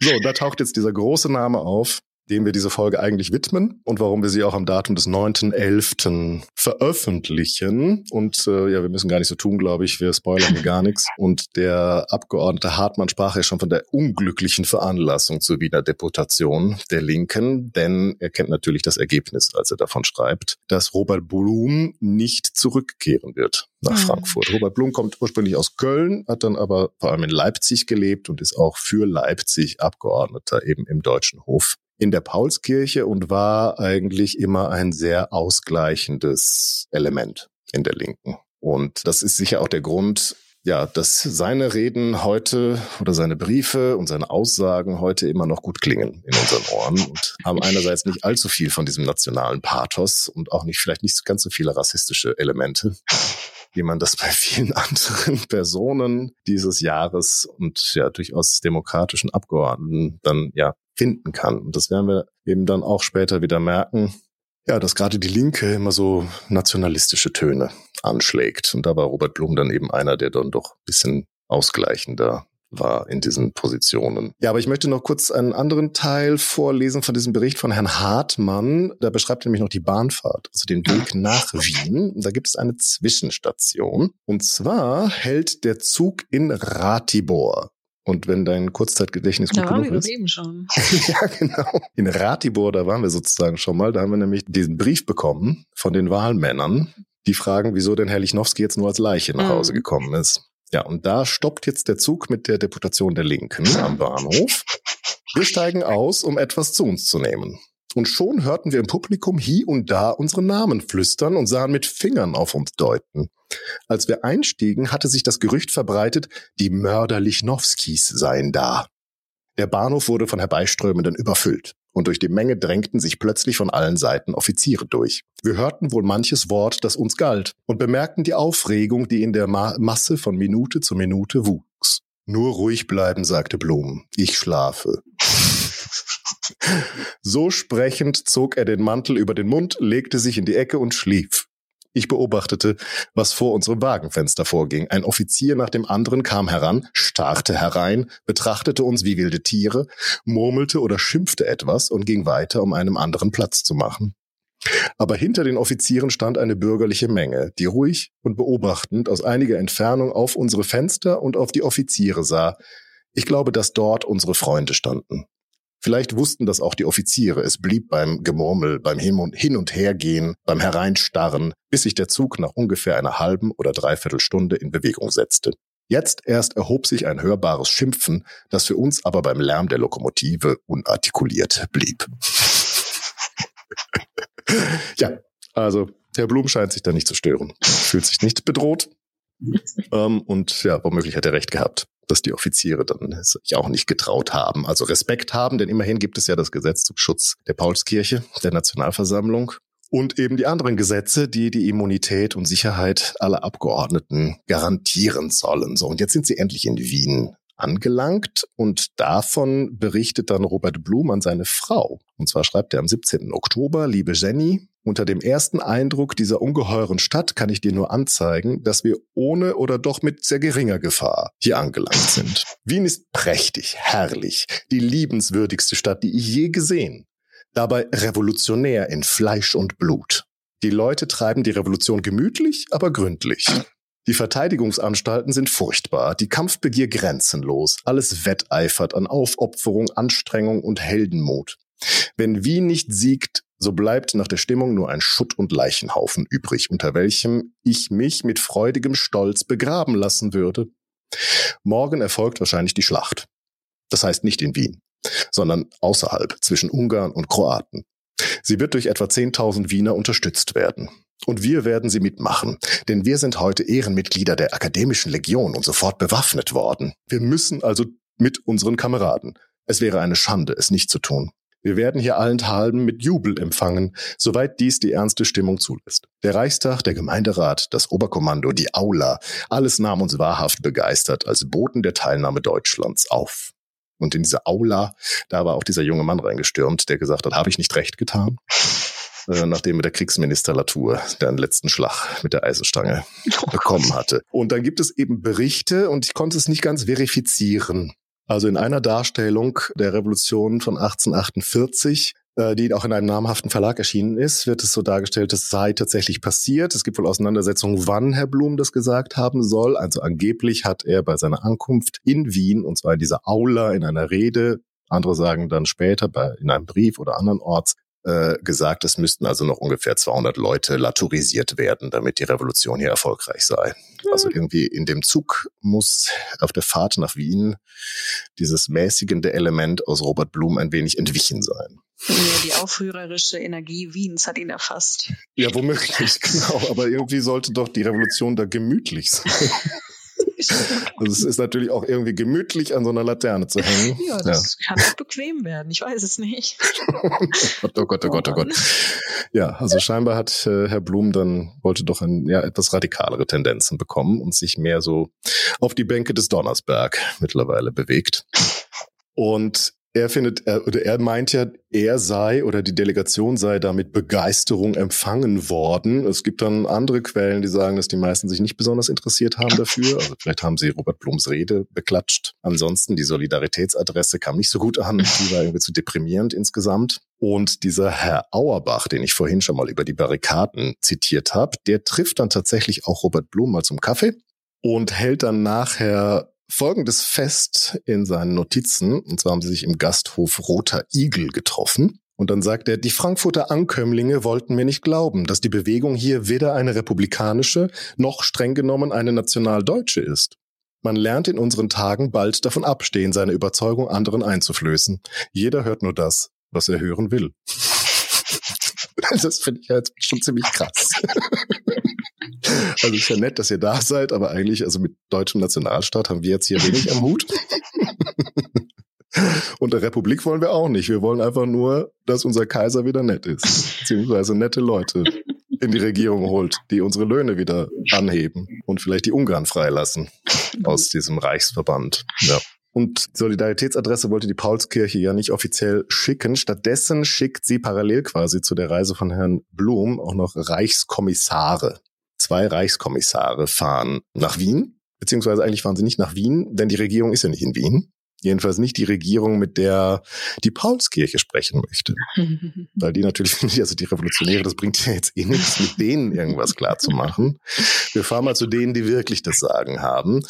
So, da taucht jetzt dieser große Name auf, dem wir diese Folge eigentlich widmen und warum wir sie auch am Datum des 9.11. veröffentlichen. Und äh, ja, wir müssen gar nicht so tun, glaube ich. Wir spoilern hier gar nichts. Und der Abgeordnete Hartmann sprach ja schon von der unglücklichen Veranlassung zur Wiener Deputation der Linken, denn er kennt natürlich das Ergebnis, als er davon schreibt, dass Robert Blum nicht zurückkehren wird nach mhm. Frankfurt. Robert Blum kommt ursprünglich aus Köln, hat dann aber vor allem in Leipzig gelebt und ist auch für Leipzig Abgeordneter eben im Deutschen Hof in der Paulskirche und war eigentlich immer ein sehr ausgleichendes Element in der Linken. Und das ist sicher auch der Grund, ja, dass seine Reden heute oder seine Briefe und seine Aussagen heute immer noch gut klingen in unseren Ohren und haben einerseits nicht allzu viel von diesem nationalen Pathos und auch nicht, vielleicht nicht ganz so viele rassistische Elemente, wie man das bei vielen anderen Personen dieses Jahres und ja durchaus demokratischen Abgeordneten dann ja finden kann. Und das werden wir eben dann auch später wieder merken, ja, dass gerade die Linke immer so nationalistische Töne anschlägt. Und da war Robert Blum dann eben einer, der dann doch ein bisschen ausgleichender war in diesen Positionen. Ja, aber ich möchte noch kurz einen anderen Teil vorlesen von diesem Bericht von Herrn Hartmann. Da beschreibt er nämlich noch die Bahnfahrt, also den Weg nach Wien. Da gibt es eine Zwischenstation. Und zwar hält der Zug in Ratibor. Und wenn dein Kurzzeitgedächtnis gut da genug ist. Eben schon. ja, genau. In Ratibor, da waren wir sozusagen schon mal. Da haben wir nämlich diesen Brief bekommen von den Wahlmännern, die fragen, wieso denn Herr Lichnowsky jetzt nur als Leiche nach Hause mhm. gekommen ist. Ja, und da stoppt jetzt der Zug mit der Deputation der Linken am Bahnhof. Wir steigen aus, um etwas zu uns zu nehmen. Und schon hörten wir im Publikum hier und da unsere Namen flüstern und sahen mit Fingern auf uns deuten. Als wir einstiegen, hatte sich das Gerücht verbreitet, die Mörder Lichnowskis seien da. Der Bahnhof wurde von Herbeiströmenden überfüllt und durch die Menge drängten sich plötzlich von allen Seiten Offiziere durch. Wir hörten wohl manches Wort, das uns galt, und bemerkten die Aufregung, die in der Ma Masse von Minute zu Minute wuchs. Nur ruhig bleiben, sagte Blum. Ich schlafe. So sprechend zog er den Mantel über den Mund, legte sich in die Ecke und schlief. Ich beobachtete, was vor unserem Wagenfenster vorging. Ein Offizier nach dem anderen kam heran, starrte herein, betrachtete uns wie wilde Tiere, murmelte oder schimpfte etwas und ging weiter, um einem anderen Platz zu machen. Aber hinter den Offizieren stand eine bürgerliche Menge, die ruhig und beobachtend aus einiger Entfernung auf unsere Fenster und auf die Offiziere sah. Ich glaube, dass dort unsere Freunde standen. Vielleicht wussten das auch die Offiziere. Es blieb beim Gemurmel, beim Hin- und, Hergehen, beim Hereinstarren, bis sich der Zug nach ungefähr einer halben oder dreiviertel Stunde in Bewegung setzte. Jetzt erst erhob sich ein hörbares Schimpfen, das für uns aber beim Lärm der Lokomotive unartikuliert blieb. ja, also Herr Blum scheint sich da nicht zu stören, fühlt sich nicht bedroht. ähm, und ja, womöglich hat er recht gehabt dass die Offiziere dann sich auch nicht getraut haben. Also Respekt haben, denn immerhin gibt es ja das Gesetz zum Schutz der Paulskirche, der Nationalversammlung und eben die anderen Gesetze, die die Immunität und Sicherheit aller Abgeordneten garantieren sollen. So, und jetzt sind sie endlich in Wien angelangt und davon berichtet dann Robert Blum an seine Frau. Und zwar schreibt er am 17. Oktober, liebe Jenny, unter dem ersten Eindruck dieser ungeheuren Stadt kann ich dir nur anzeigen, dass wir ohne oder doch mit sehr geringer Gefahr hier angelangt sind. Wien ist prächtig, herrlich, die liebenswürdigste Stadt, die ich je gesehen. Dabei revolutionär in Fleisch und Blut. Die Leute treiben die Revolution gemütlich, aber gründlich. Die Verteidigungsanstalten sind furchtbar, die Kampfbegier grenzenlos, alles wetteifert an Aufopferung, Anstrengung und Heldenmut. Wenn Wien nicht siegt, so bleibt nach der Stimmung nur ein Schutt- und Leichenhaufen übrig, unter welchem ich mich mit freudigem Stolz begraben lassen würde. Morgen erfolgt wahrscheinlich die Schlacht. Das heißt nicht in Wien, sondern außerhalb zwischen Ungarn und Kroaten. Sie wird durch etwa 10.000 Wiener unterstützt werden. Und wir werden sie mitmachen, denn wir sind heute Ehrenmitglieder der Akademischen Legion und sofort bewaffnet worden. Wir müssen also mit unseren Kameraden. Es wäre eine Schande, es nicht zu tun. Wir werden hier allenthalben mit Jubel empfangen, soweit dies die ernste Stimmung zulässt. Der Reichstag, der Gemeinderat, das Oberkommando, die Aula, alles nahm uns wahrhaft begeistert als Boten der Teilnahme Deutschlands auf. Und in diese Aula, da war auch dieser junge Mann reingestürmt, der gesagt hat, habe ich nicht recht getan? Äh, nachdem er der Kriegsminister Latour den letzten Schlag mit der Eisenstange oh bekommen hatte. Und dann gibt es eben Berichte und ich konnte es nicht ganz verifizieren. Also in einer Darstellung der Revolution von 1848 äh, die auch in einem namhaften Verlag erschienen ist, wird es so dargestellt, es sei tatsächlich passiert. Es gibt wohl Auseinandersetzungen, wann Herr Blum das gesagt haben soll. Also angeblich hat er bei seiner Ankunft in Wien, und zwar in dieser Aula, in einer Rede, andere sagen dann später bei, in einem Brief oder andernorts, äh, gesagt, es müssten also noch ungefähr 200 Leute laturisiert werden, damit die Revolution hier erfolgreich sei. Also irgendwie in dem Zug muss auf der Fahrt nach Wien dieses mäßigende Element aus Robert Blum ein wenig entwichen sein. Ja, die aufrührerische Energie Wiens hat ihn erfasst. Ja, womöglich, genau. Aber irgendwie sollte doch die Revolution da gemütlich sein. Also es ist natürlich auch irgendwie gemütlich an so einer Laterne zu hängen. Ja, das ja. kann auch bequem werden. Ich weiß es nicht. oh Gott, oh Gott, oh Gott, oh Gott. Ja, also scheinbar hat äh, Herr Blum dann wollte doch ein, ja, etwas radikalere Tendenzen bekommen und sich mehr so auf die Bänke des Donnersberg mittlerweile bewegt. Und er findet, er, oder er meint ja, er sei oder die Delegation sei da mit Begeisterung empfangen worden. Es gibt dann andere Quellen, die sagen, dass die meisten sich nicht besonders interessiert haben dafür. Also vielleicht haben sie Robert Blums Rede beklatscht. Ansonsten die Solidaritätsadresse kam nicht so gut an. Die war irgendwie zu deprimierend insgesamt. Und dieser Herr Auerbach, den ich vorhin schon mal über die Barrikaden zitiert habe, der trifft dann tatsächlich auch Robert Blum mal zum Kaffee und hält dann nachher folgendes Fest in seinen Notizen. Und zwar haben sie sich im Gasthof Roter Igel getroffen. Und dann sagt er, die Frankfurter Ankömmlinge wollten mir nicht glauben, dass die Bewegung hier weder eine republikanische noch streng genommen eine nationaldeutsche ist. Man lernt in unseren Tagen bald davon abstehen, seine Überzeugung anderen einzuflößen. Jeder hört nur das, was er hören will. das finde ich jetzt schon ziemlich krass. Also ist ja nett, dass ihr da seid, aber eigentlich, also mit deutschem Nationalstaat haben wir jetzt hier wenig am Hut. Und der Republik wollen wir auch nicht. Wir wollen einfach nur, dass unser Kaiser wieder nett ist, beziehungsweise nette Leute in die Regierung holt, die unsere Löhne wieder anheben und vielleicht die Ungarn freilassen aus diesem Reichsverband. Ja. Und Solidaritätsadresse wollte die Paulskirche ja nicht offiziell schicken. Stattdessen schickt sie parallel quasi zu der Reise von Herrn Blum auch noch Reichskommissare zwei Reichskommissare fahren nach Wien, beziehungsweise eigentlich fahren sie nicht nach Wien, denn die Regierung ist ja nicht in Wien. Jedenfalls nicht die Regierung, mit der die Paulskirche sprechen möchte. Weil die natürlich, also die Revolutionäre, das bringt ja jetzt eh nichts, mit denen irgendwas klar zu machen. Wir fahren mal zu denen, die wirklich das Sagen haben.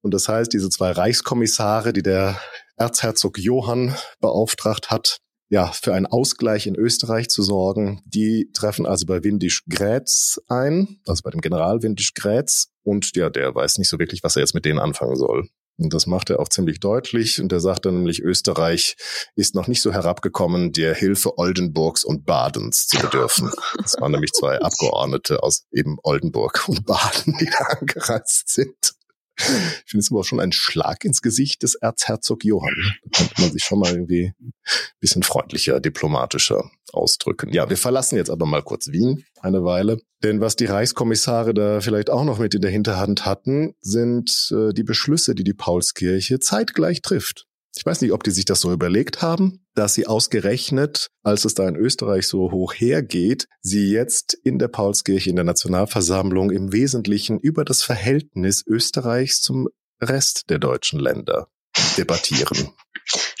Und das heißt, diese zwei Reichskommissare, die der Erzherzog Johann beauftragt hat, ja, für einen Ausgleich in Österreich zu sorgen. Die treffen also bei Windisch Grätz ein, also bei dem General Windisch Grätz. Und ja, der weiß nicht so wirklich, was er jetzt mit denen anfangen soll. Und das macht er auch ziemlich deutlich. Und er sagt dann nämlich, Österreich ist noch nicht so herabgekommen, der Hilfe Oldenburgs und Badens zu bedürfen. Das waren nämlich zwei Abgeordnete aus eben Oldenburg und Baden, die da angereist sind. Ich finde es aber auch schon ein Schlag ins Gesicht des Erzherzog Johann. Da könnte man sich schon mal irgendwie ein bisschen freundlicher, diplomatischer ausdrücken. Ja, wir verlassen jetzt aber mal kurz Wien eine Weile. Denn was die Reichskommissare da vielleicht auch noch mit in der Hinterhand hatten, sind äh, die Beschlüsse, die die Paulskirche zeitgleich trifft. Ich weiß nicht, ob die sich das so überlegt haben, dass sie ausgerechnet, als es da in Österreich so hoch hergeht, sie jetzt in der Paulskirche, in der Nationalversammlung im Wesentlichen über das Verhältnis Österreichs zum Rest der deutschen Länder debattieren.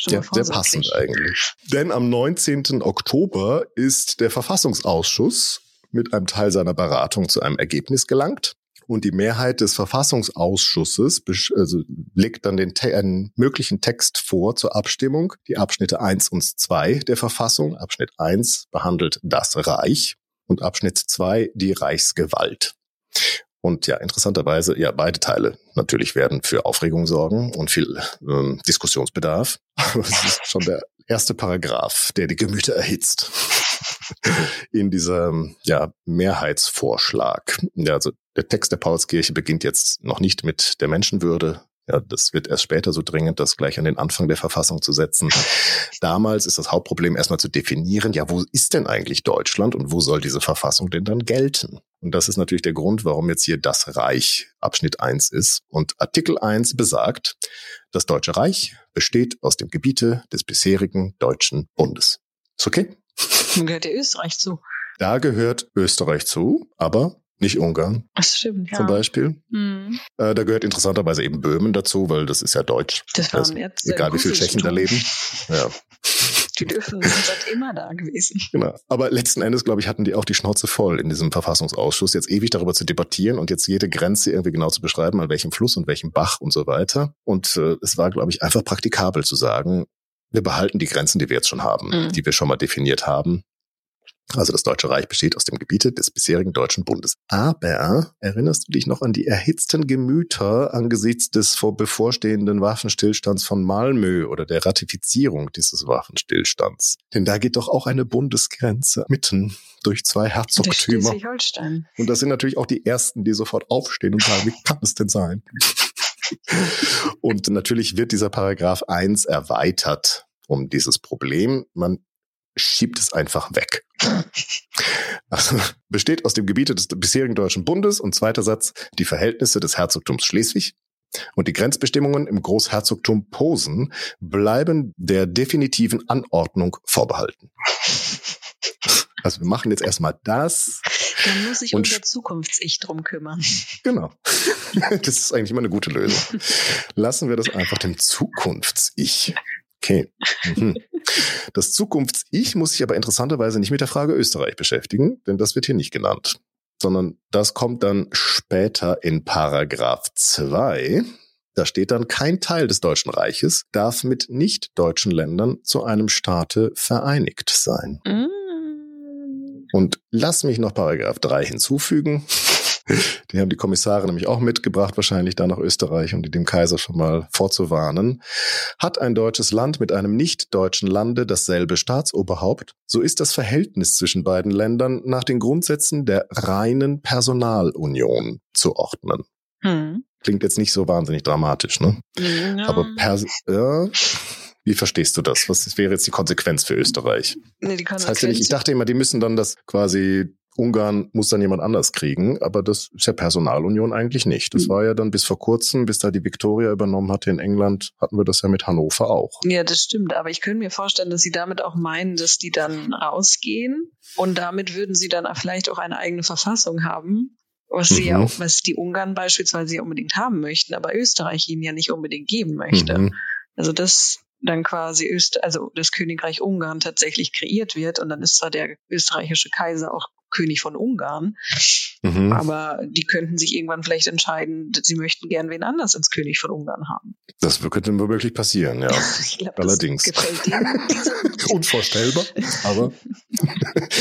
Sehr, sehr passend eigentlich. Denn am 19. Oktober ist der Verfassungsausschuss mit einem Teil seiner Beratung zu einem Ergebnis gelangt. Und die Mehrheit des Verfassungsausschusses also legt dann den einen möglichen Text vor zur Abstimmung. Die Abschnitte eins und zwei der Verfassung. Abschnitt eins behandelt das Reich und Abschnitt zwei die Reichsgewalt. Und ja, interessanterweise, ja, beide Teile natürlich werden für Aufregung sorgen und viel ähm, Diskussionsbedarf. Aber es ist schon der erste Paragraph, der die Gemüter erhitzt. In diesem ja, Mehrheitsvorschlag. Ja, also der Text der Paulskirche beginnt jetzt noch nicht mit der Menschenwürde, ja, das wird erst später so dringend, das gleich an den Anfang der Verfassung zu setzen. Damals ist das Hauptproblem erstmal zu definieren, ja, wo ist denn eigentlich Deutschland und wo soll diese Verfassung denn dann gelten? Und das ist natürlich der Grund, warum jetzt hier das Reich Abschnitt 1 ist. Und Artikel 1 besagt, das Deutsche Reich besteht aus dem Gebiete des bisherigen Deutschen Bundes. Ist okay? Dann gehört ja Österreich zu. Da gehört Österreich zu, aber nicht Ungarn. Das stimmt, ja. Zum Beispiel. Mhm. Äh, da gehört interessanterweise eben Böhmen dazu, weil das ist ja deutsch. Das war also, jetzt Egal wie viele Tschechen da leben. Ja. Die dürfen sind immer da gewesen. Genau. Aber letzten Endes, glaube ich, hatten die auch die Schnauze voll in diesem Verfassungsausschuss, jetzt ewig darüber zu debattieren und jetzt jede Grenze irgendwie genau zu beschreiben, an welchem Fluss und welchem Bach und so weiter. Und äh, es war, glaube ich, einfach praktikabel zu sagen, wir behalten die Grenzen, die wir jetzt schon haben, mhm. die wir schon mal definiert haben. Also das Deutsche Reich besteht aus dem Gebiete des bisherigen Deutschen Bundes. Aber erinnerst du dich noch an die erhitzten Gemüter angesichts des vor bevorstehenden Waffenstillstands von Malmö oder der Ratifizierung dieses Waffenstillstands? Denn da geht doch auch eine Bundesgrenze mitten durch zwei Herzogtümer. Schleswig-Holstein. Und das sind natürlich auch die ersten, die sofort aufstehen und sagen, wie kann es denn sein? Und natürlich wird dieser Paragraph 1 erweitert um dieses Problem. Man schiebt es einfach weg. Also besteht aus dem Gebiete des bisherigen Deutschen Bundes und zweiter Satz die Verhältnisse des Herzogtums Schleswig und die Grenzbestimmungen im Großherzogtum Posen bleiben der definitiven Anordnung vorbehalten. Also wir machen jetzt erstmal das. Dann muss sich unser Zukunfts-Ich drum kümmern. Genau. Das ist eigentlich immer eine gute Lösung. Lassen wir das einfach dem Zukunfts-Ich. Okay. Mhm. Das Zukunfts-Ich muss sich aber interessanterweise nicht mit der Frage Österreich beschäftigen, denn das wird hier nicht genannt, sondern das kommt dann später in Paragraph 2. Da steht dann, kein Teil des Deutschen Reiches darf mit nicht-deutschen Ländern zu einem Staate vereinigt sein. Mm. Und lass mich noch Paragraph 3 hinzufügen. Die haben die Kommissare nämlich auch mitgebracht, wahrscheinlich da nach Österreich, um die dem Kaiser schon mal vorzuwarnen. Hat ein deutsches Land mit einem nicht-deutschen Lande dasselbe Staatsoberhaupt, so ist das Verhältnis zwischen beiden Ländern nach den Grundsätzen der reinen Personalunion zu ordnen. Hm. Klingt jetzt nicht so wahnsinnig dramatisch, ne? Ja. Aber Pers ja, wie verstehst du das? Was wäre jetzt die Konsequenz für Österreich? Nee, die Konsequenz das heißt ja nicht, ich dachte immer, die müssen dann das quasi Ungarn muss dann jemand anders kriegen, aber das ist ja Personalunion eigentlich nicht. Das mhm. war ja dann bis vor kurzem, bis da die Victoria übernommen hatte in England, hatten wir das ja mit Hannover auch. Ja, das stimmt, aber ich könnte mir vorstellen, dass sie damit auch meinen, dass die dann rausgehen und damit würden sie dann vielleicht auch eine eigene Verfassung haben, was sie mhm. ja auch, was die Ungarn beispielsweise ja unbedingt haben möchten, aber Österreich ihnen ja nicht unbedingt geben möchte. Mhm. Also das dann quasi Öst, also das Königreich Ungarn tatsächlich kreiert wird und dann ist zwar der österreichische Kaiser auch König von Ungarn. Mhm. Aber die könnten sich irgendwann vielleicht entscheiden, sie möchten gern wen anders als König von Ungarn haben. Das könnte wirklich passieren, ja. glaub, Allerdings. Unvorstellbar, aber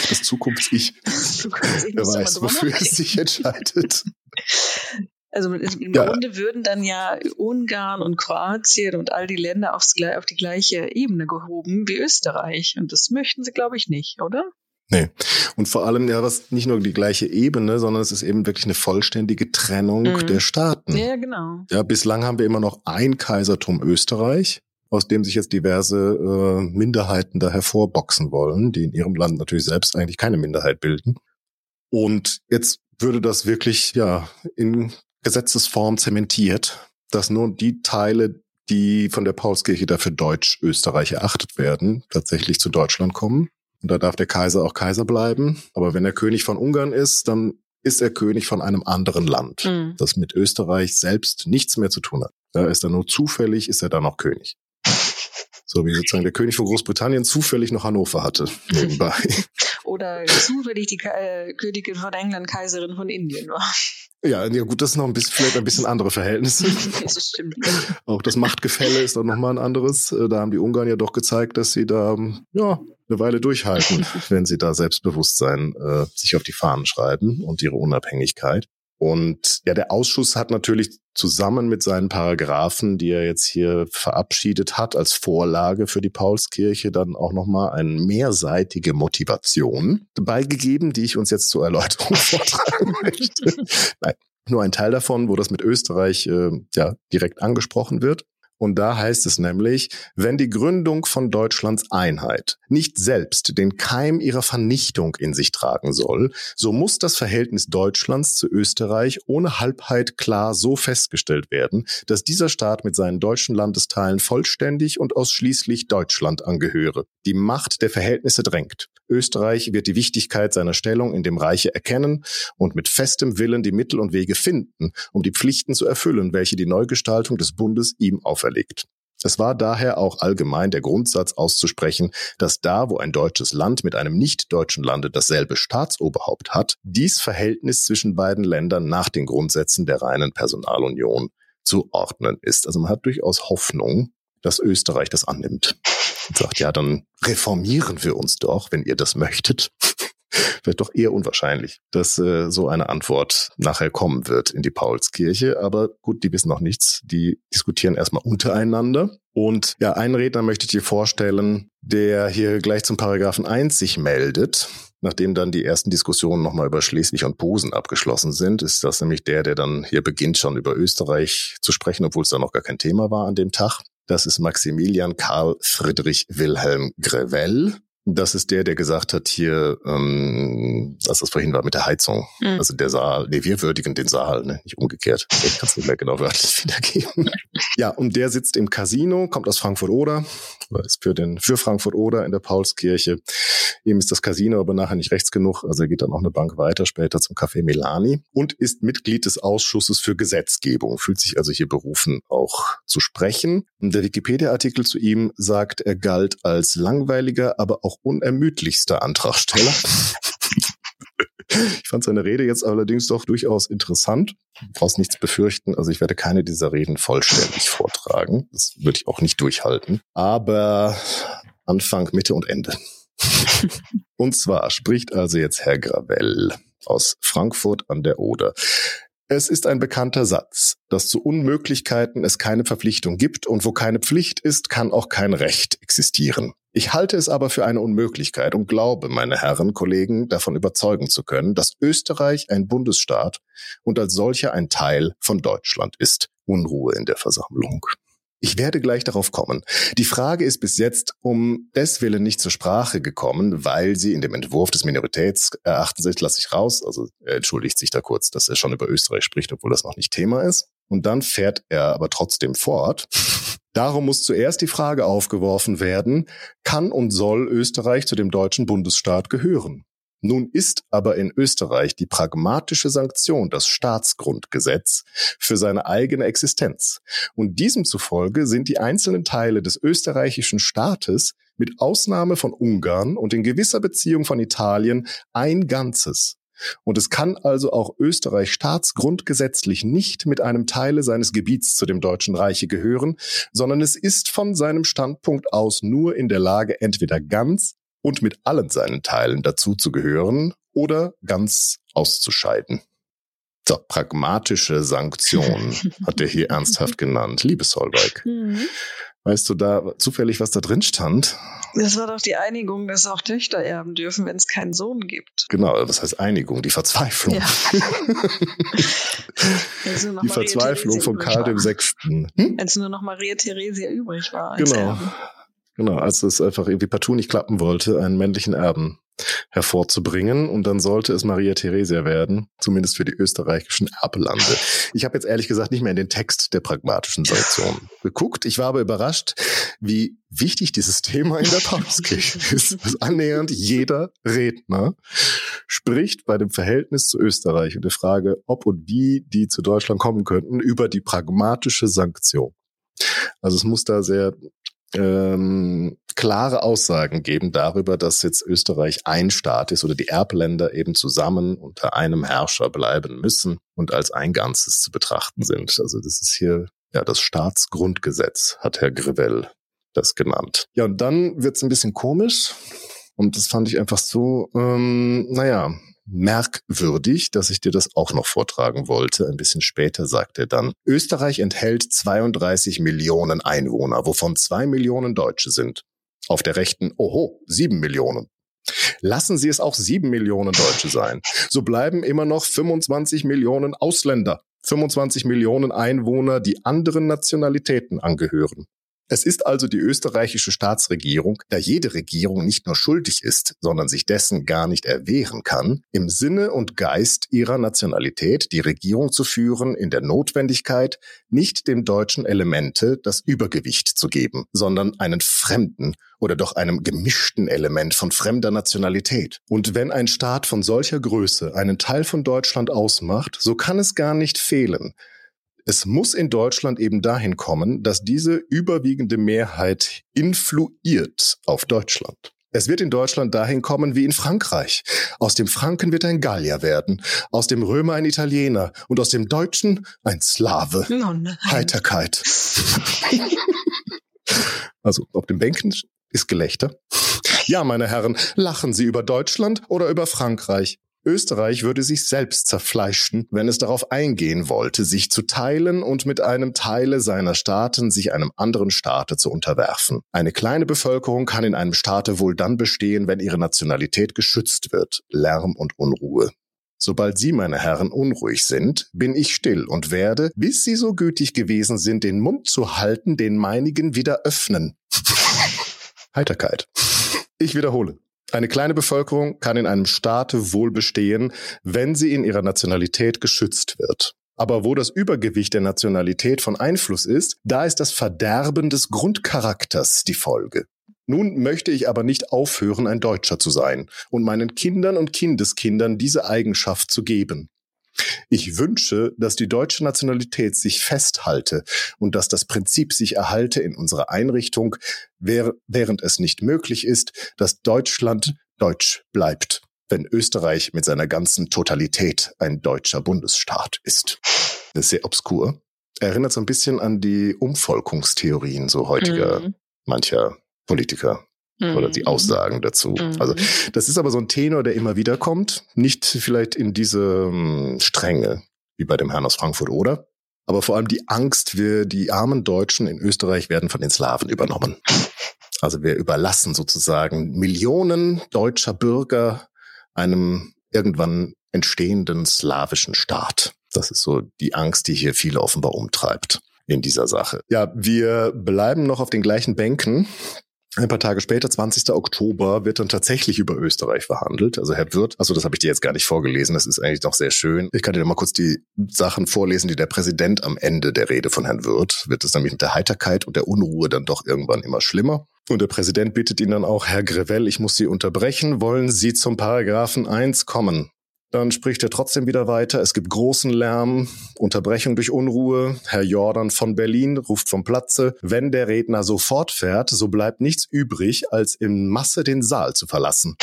das Zukunfts-Ich. Zukunfts Wer weiß, wofür es sich entscheidet. Also im ja. Grunde würden dann ja Ungarn und Kroatien und all die Länder aufs, auf die gleiche Ebene gehoben wie Österreich. Und das möchten sie, glaube ich, nicht, oder? Nee. Und vor allem ja was nicht nur die gleiche Ebene, sondern es ist eben wirklich eine vollständige Trennung mhm. der Staaten. Ja, genau. Ja, bislang haben wir immer noch ein Kaisertum Österreich, aus dem sich jetzt diverse äh, Minderheiten da hervorboxen wollen, die in ihrem Land natürlich selbst eigentlich keine Minderheit bilden. Und jetzt würde das wirklich ja in Gesetzesform zementiert, dass nur die Teile, die von der Paulskirche dafür Deutsch-Österreich erachtet werden, tatsächlich zu Deutschland kommen. Und da darf der Kaiser auch Kaiser bleiben. Aber wenn er König von Ungarn ist, dann ist er König von einem anderen Land, mhm. das mit Österreich selbst nichts mehr zu tun hat. Da ist er nur zufällig, ist er dann noch König. So wie sozusagen der König von Großbritannien zufällig noch Hannover hatte, nebenbei. Oder zufällig die äh, Königin von England Kaiserin von Indien war. Ja, ja gut, das ist noch ein bisschen, vielleicht ein bisschen andere Verhältnisse. Das stimmt. Auch das Machtgefälle ist dann nochmal ein anderes. Äh, da haben die Ungarn ja doch gezeigt, dass sie da ja eine Weile durchhalten, wenn sie da Selbstbewusstsein äh, sich auf die Fahnen schreiben und ihre Unabhängigkeit. Und ja, der Ausschuss hat natürlich zusammen mit seinen Paragraphen, die er jetzt hier verabschiedet hat, als Vorlage für die Paulskirche dann auch nochmal eine mehrseitige Motivation beigegeben, die ich uns jetzt zur Erläuterung vortragen möchte. Nein, nur ein Teil davon, wo das mit Österreich äh, ja direkt angesprochen wird. Und da heißt es nämlich, wenn die Gründung von Deutschlands Einheit nicht selbst den Keim ihrer Vernichtung in sich tragen soll, so muss das Verhältnis Deutschlands zu Österreich ohne Halbheit klar so festgestellt werden, dass dieser Staat mit seinen deutschen Landesteilen vollständig und ausschließlich Deutschland angehöre. Die Macht der Verhältnisse drängt. Österreich wird die Wichtigkeit seiner Stellung in dem Reiche erkennen und mit festem Willen die Mittel und Wege finden, um die Pflichten zu erfüllen, welche die Neugestaltung des Bundes ihm auferlegt. Es war daher auch allgemein der Grundsatz auszusprechen, dass da, wo ein deutsches Land mit einem nicht-deutschen Lande dasselbe Staatsoberhaupt hat, dies Verhältnis zwischen beiden Ländern nach den Grundsätzen der reinen Personalunion zu ordnen ist. Also man hat durchaus Hoffnung, dass Österreich das annimmt. Und sagt, ja, dann reformieren wir uns doch, wenn ihr das möchtet wird doch eher unwahrscheinlich, dass äh, so eine Antwort nachher kommen wird in die Paulskirche. Aber gut, die wissen noch nichts. Die diskutieren erstmal untereinander. Und ja, einen Redner möchte ich dir vorstellen, der hier gleich zum Paragraphen 1 sich meldet. Nachdem dann die ersten Diskussionen nochmal über Schleswig und Posen abgeschlossen sind, ist das nämlich der, der dann hier beginnt, schon über Österreich zu sprechen, obwohl es da noch gar kein Thema war an dem Tag. Das ist Maximilian Karl Friedrich Wilhelm Grevell. Das ist der, der gesagt hat hier, ähm, dass das vorhin war mit der Heizung. Mhm. Also der Saal, nee, wir würdigen den Saal, ne? nicht umgekehrt. Ich kann es nicht mehr genau wörtlich wiedergeben. ja, und der sitzt im Casino, kommt aus Frankfurt-Oder, ist für den für Frankfurt-Oder in der Paulskirche. Ihm ist das Casino aber nachher nicht rechts genug, also er geht dann auch eine Bank weiter, später zum Café Milani und ist Mitglied des Ausschusses für Gesetzgebung, fühlt sich also hier berufen, auch zu sprechen. Und der Wikipedia-Artikel zu ihm sagt, er galt als langweiliger, aber auch auch unermüdlichster Antragsteller. Ich fand seine Rede jetzt allerdings doch durchaus interessant. Du brauchst nichts befürchten. Also ich werde keine dieser Reden vollständig vortragen. Das würde ich auch nicht durchhalten. Aber Anfang, Mitte und Ende. und zwar spricht also jetzt Herr Gravell aus Frankfurt an der Oder. Es ist ein bekannter Satz, dass zu Unmöglichkeiten es keine Verpflichtung gibt und wo keine Pflicht ist, kann auch kein Recht existieren. Ich halte es aber für eine Unmöglichkeit und glaube, meine Herren Kollegen, davon überzeugen zu können, dass Österreich ein Bundesstaat und als solcher ein Teil von Deutschland ist. Unruhe in der Versammlung. Ich werde gleich darauf kommen. Die Frage ist bis jetzt um deswillen nicht zur Sprache gekommen, weil sie in dem Entwurf des Minoritätserachtens, lasse ich raus, also er entschuldigt sich da kurz, dass er schon über Österreich spricht, obwohl das noch nicht Thema ist. Und dann fährt er aber trotzdem fort. Darum muss zuerst die Frage aufgeworfen werden, kann und soll Österreich zu dem deutschen Bundesstaat gehören? Nun ist aber in Österreich die pragmatische Sanktion das Staatsgrundgesetz für seine eigene Existenz. Und diesem zufolge sind die einzelnen Teile des österreichischen Staates mit Ausnahme von Ungarn und in gewisser Beziehung von Italien ein Ganzes. Und es kann also auch Österreich staatsgrundgesetzlich nicht mit einem Teile seines Gebiets zu dem Deutschen Reiche gehören, sondern es ist von seinem Standpunkt aus nur in der Lage, entweder ganz und mit allen seinen Teilen dazu zu gehören oder ganz auszuscheiden. So, pragmatische Sanktion hat er hier ernsthaft genannt. Liebe Solveig, mhm. weißt du da zufällig, was da drin stand? Das war doch die Einigung, dass auch Töchter erben dürfen, wenn es keinen Sohn gibt. Genau, was heißt Einigung? Die Verzweiflung. Ja. die Verzweiflung von Karl dem Sechsten. Hm? Als nur noch Maria Theresia übrig war. genau. Erben. Genau, als es einfach irgendwie partout nicht klappen wollte, einen männlichen Erben hervorzubringen. Und dann sollte es Maria Theresia werden, zumindest für die österreichischen Erblande. Ich habe jetzt ehrlich gesagt nicht mehr in den Text der pragmatischen Sanktionen geguckt. Ich war aber überrascht, wie wichtig dieses Thema in der Paulskirche ist. Dass annähernd jeder Redner spricht bei dem Verhältnis zu Österreich und der Frage, ob und wie die zu Deutschland kommen könnten, über die pragmatische Sanktion. Also es muss da sehr ähm, klare Aussagen geben darüber, dass jetzt Österreich ein Staat ist oder die Erbländer eben zusammen unter einem Herrscher bleiben müssen und als ein Ganzes zu betrachten sind. Also das ist hier ja das Staatsgrundgesetz, hat Herr Grivell das genannt. Ja, und dann wird's ein bisschen komisch. Und das fand ich einfach so, ähm, naja, merkwürdig, dass ich dir das auch noch vortragen wollte. Ein bisschen später sagt er dann, Österreich enthält 32 Millionen Einwohner, wovon zwei Millionen Deutsche sind. Auf der rechten, oho, sieben Millionen. Lassen Sie es auch sieben Millionen Deutsche sein. So bleiben immer noch 25 Millionen Ausländer, 25 Millionen Einwohner, die anderen Nationalitäten angehören. Es ist also die österreichische Staatsregierung, da jede Regierung nicht nur schuldig ist, sondern sich dessen gar nicht erwehren kann, im Sinne und Geist ihrer Nationalität die Regierung zu führen in der Notwendigkeit, nicht dem deutschen Elemente das Übergewicht zu geben, sondern einen fremden oder doch einem gemischten Element von fremder Nationalität. Und wenn ein Staat von solcher Größe einen Teil von Deutschland ausmacht, so kann es gar nicht fehlen, es muss in Deutschland eben dahin kommen, dass diese überwiegende Mehrheit influiert auf Deutschland. Es wird in Deutschland dahin kommen wie in Frankreich. Aus dem Franken wird ein Gallier werden, aus dem Römer ein Italiener und aus dem Deutschen ein Slave. Oh Heiterkeit. also auf den Bänken ist Gelächter. Ja, meine Herren, lachen Sie über Deutschland oder über Frankreich? Österreich würde sich selbst zerfleischen, wenn es darauf eingehen wollte, sich zu teilen und mit einem Teile seiner Staaten sich einem anderen Staate zu unterwerfen. Eine kleine Bevölkerung kann in einem Staate wohl dann bestehen, wenn ihre Nationalität geschützt wird. Lärm und Unruhe. Sobald Sie, meine Herren, unruhig sind, bin ich still und werde, bis Sie so gütig gewesen sind, den Mund zu halten, den meinigen wieder öffnen. Heiterkeit. Ich wiederhole. Eine kleine Bevölkerung kann in einem Staate wohl bestehen, wenn sie in ihrer Nationalität geschützt wird. Aber wo das Übergewicht der Nationalität von Einfluss ist, da ist das Verderben des Grundcharakters die Folge. Nun möchte ich aber nicht aufhören, ein Deutscher zu sein und meinen Kindern und Kindeskindern diese Eigenschaft zu geben. Ich wünsche, dass die deutsche Nationalität sich festhalte und dass das Prinzip sich erhalte in unserer Einrichtung, während es nicht möglich ist, dass Deutschland deutsch bleibt, wenn Österreich mit seiner ganzen Totalität ein deutscher Bundesstaat ist. Das ist sehr obskur. Erinnert so ein bisschen an die Umvolkungstheorien so heutiger mhm. mancher Politiker oder die mhm. Aussagen dazu. Mhm. Also das ist aber so ein Tenor, der immer wieder kommt. Nicht vielleicht in diese um, Strenge wie bei dem Herrn aus Frankfurt oder, aber vor allem die Angst, wir, die armen Deutschen in Österreich werden von den Slawen übernommen. Also wir überlassen sozusagen Millionen deutscher Bürger einem irgendwann entstehenden slawischen Staat. Das ist so die Angst, die hier viele offenbar umtreibt in dieser Sache. Ja, wir bleiben noch auf den gleichen Bänken. Ein paar Tage später, 20. Oktober, wird dann tatsächlich über Österreich verhandelt. Also Herr Wirth, also das habe ich dir jetzt gar nicht vorgelesen, das ist eigentlich noch sehr schön. Ich kann dir noch mal kurz die Sachen vorlesen, die der Präsident am Ende der Rede von Herrn Wirth, wird es nämlich mit der Heiterkeit und der Unruhe dann doch irgendwann immer schlimmer. Und der Präsident bittet ihn dann auch, Herr Grevell, ich muss Sie unterbrechen, wollen Sie zum Paragraphen 1 kommen? Dann spricht er trotzdem wieder weiter. Es gibt großen Lärm, Unterbrechung durch Unruhe. Herr Jordan von Berlin ruft vom Platze. Wenn der Redner so fortfährt, so bleibt nichts übrig, als in Masse den Saal zu verlassen.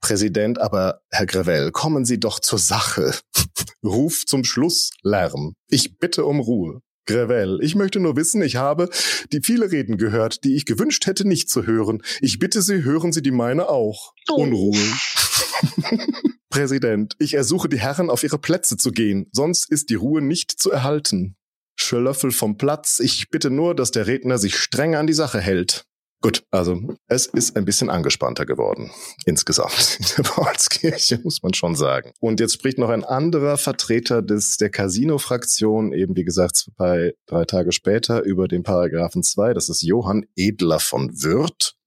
Präsident, aber Herr Grevell, kommen Sie doch zur Sache. Ruf zum Schluss Lärm. Ich bitte um Ruhe. Grevell, ich möchte nur wissen, ich habe die viele Reden gehört, die ich gewünscht hätte nicht zu hören. Ich bitte Sie, hören Sie die meine auch. Oh. Unruhe. Präsident, ich ersuche die Herren, auf ihre Plätze zu gehen, sonst ist die Ruhe nicht zu erhalten. Schlöffel vom Platz, ich bitte nur, dass der Redner sich streng an die Sache hält. Gut, also es ist ein bisschen angespannter geworden insgesamt in der Paulskirche, muss man schon sagen. Und jetzt spricht noch ein anderer Vertreter des der Casino-Fraktion, eben wie gesagt zwei, drei Tage später, über den Paragraphen 2. Das ist Johann Edler von Würth.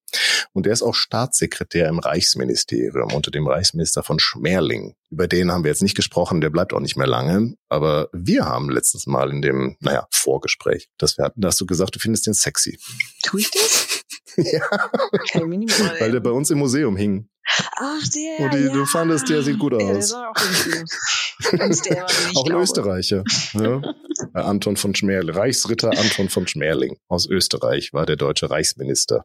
Und der ist auch Staatssekretär im Reichsministerium unter dem Reichsminister von Schmerling. Über den haben wir jetzt nicht gesprochen, der bleibt auch nicht mehr lange. Aber wir haben letztens mal in dem, naja, Vorgespräch, das wir hatten, da hast du gesagt, du findest den sexy. Tu ich das? ja. Weil der bei uns im Museum hing. Ach, der. Und die, ja. du fandest, der sieht gut aus. Ja, der sah auch der auch ein Österreicher. Ja? Anton von Schmerling, Reichsritter Anton von Schmerling aus Österreich war der deutsche Reichsminister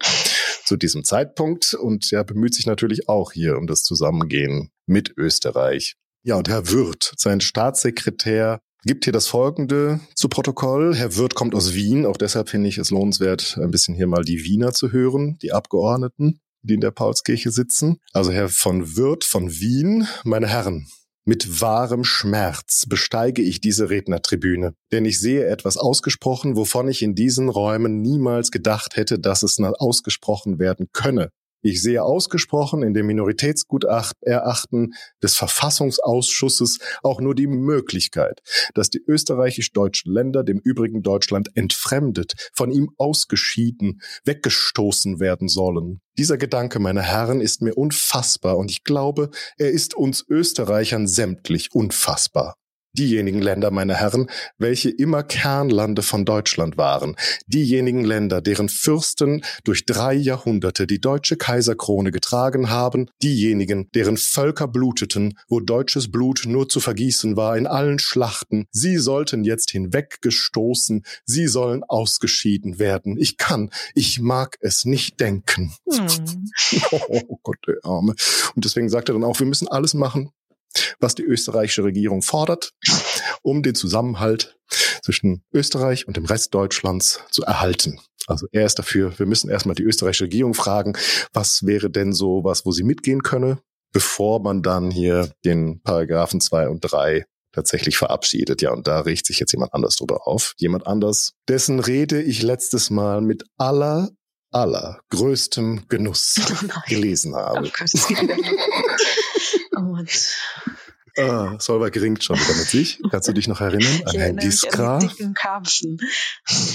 zu diesem Zeitpunkt und ja, bemüht sich natürlich auch hier um das Zusammengehen mit Österreich. Ja, und Herr Wirth, sein Staatssekretär, gibt hier das Folgende zu Protokoll. Herr Wirth kommt aus Wien, auch deshalb finde ich es lohnenswert, ein bisschen hier mal die Wiener zu hören, die Abgeordneten die in der Paulskirche sitzen. Also Herr von Wirth von Wien, meine Herren, mit wahrem Schmerz besteige ich diese Rednertribüne, denn ich sehe etwas ausgesprochen, wovon ich in diesen Räumen niemals gedacht hätte, dass es ausgesprochen werden könne. Ich sehe ausgesprochen in dem Minoritätsgutachten des Verfassungsausschusses auch nur die Möglichkeit, dass die österreichisch-deutschen Länder dem übrigen Deutschland entfremdet, von ihm ausgeschieden, weggestoßen werden sollen. Dieser Gedanke, meine Herren, ist mir unfassbar und ich glaube, er ist uns Österreichern sämtlich unfassbar diejenigen Länder, meine Herren, welche immer Kernlande von Deutschland waren, diejenigen Länder, deren Fürsten durch drei Jahrhunderte die deutsche Kaiserkrone getragen haben, diejenigen, deren Völker bluteten, wo deutsches Blut nur zu vergießen war in allen Schlachten, sie sollten jetzt hinweggestoßen, sie sollen ausgeschieden werden. Ich kann, ich mag es nicht denken. Hm. Oh Gott, der Arme. Und deswegen sagt er dann auch, wir müssen alles machen, was die österreichische Regierung fordert, um den Zusammenhalt zwischen Österreich und dem Rest Deutschlands zu erhalten. Also er ist dafür, wir müssen erstmal die österreichische Regierung fragen, was wäre denn so was, wo sie mitgehen könne, bevor man dann hier den Paragraphen zwei und drei tatsächlich verabschiedet. Ja, und da riecht sich jetzt jemand anders drüber auf. Jemand anders, dessen Rede ich letztes Mal mit aller, aller größtem Genuss oh gelesen habe. Oh Mann. Ah, Solver geringt schon wieder mit sich. Kannst du dich noch erinnern an Herrn Giskra? Die dicken Karpfen.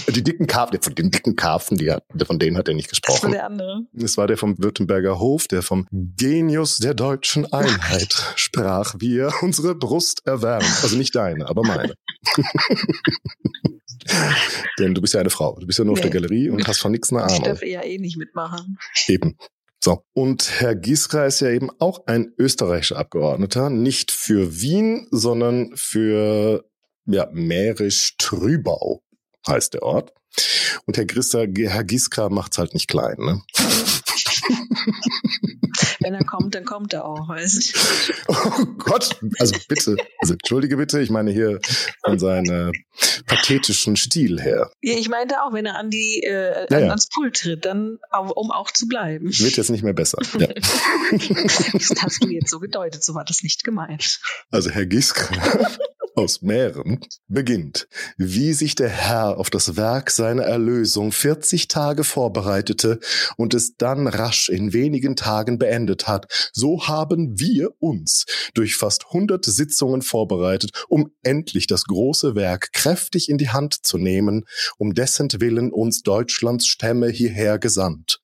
Die dicken Karpfen, von den dicken Karpfen, die hat, von denen hat er nicht gesprochen. Das war der andere. Das war der vom Württemberger Hof, der vom Genius der deutschen Einheit sprach, wie er unsere Brust erwärmt. Also nicht deine, aber meine. Denn du bist ja eine Frau. Du bist ja nur nee. auf der Galerie und hast von nichts eine Ahnung. Ich darf ja eh nicht mitmachen. Eben. So, und Herr Giesra ist ja eben auch ein österreichischer Abgeordneter, nicht für Wien, sondern für ja, Mährisch-Trübau heißt der Ort. Und Herr, Christa, Herr Giskra macht's halt nicht klein, ne? Wenn er kommt, dann kommt er auch, weißt du. Oh Gott, also bitte, also entschuldige bitte, ich meine hier von seinem pathetischen Stil her. Ja, ich meinte auch, wenn er an die äh, ja, ja. ans Pult tritt, dann um auch zu bleiben. Wird jetzt nicht mehr besser. Ja. das hast du jetzt so gedeutet, so war das nicht gemeint. Also Herr Giskra aus Mähren beginnt, wie sich der Herr auf das Werk seiner Erlösung 40 Tage vorbereitete und es dann rasch in wenigen Tagen beendet hat, so haben wir uns durch fast 100 Sitzungen vorbereitet, um endlich das große Werk kräftig in die Hand zu nehmen, um dessen Willen uns Deutschlands Stämme hierher gesandt.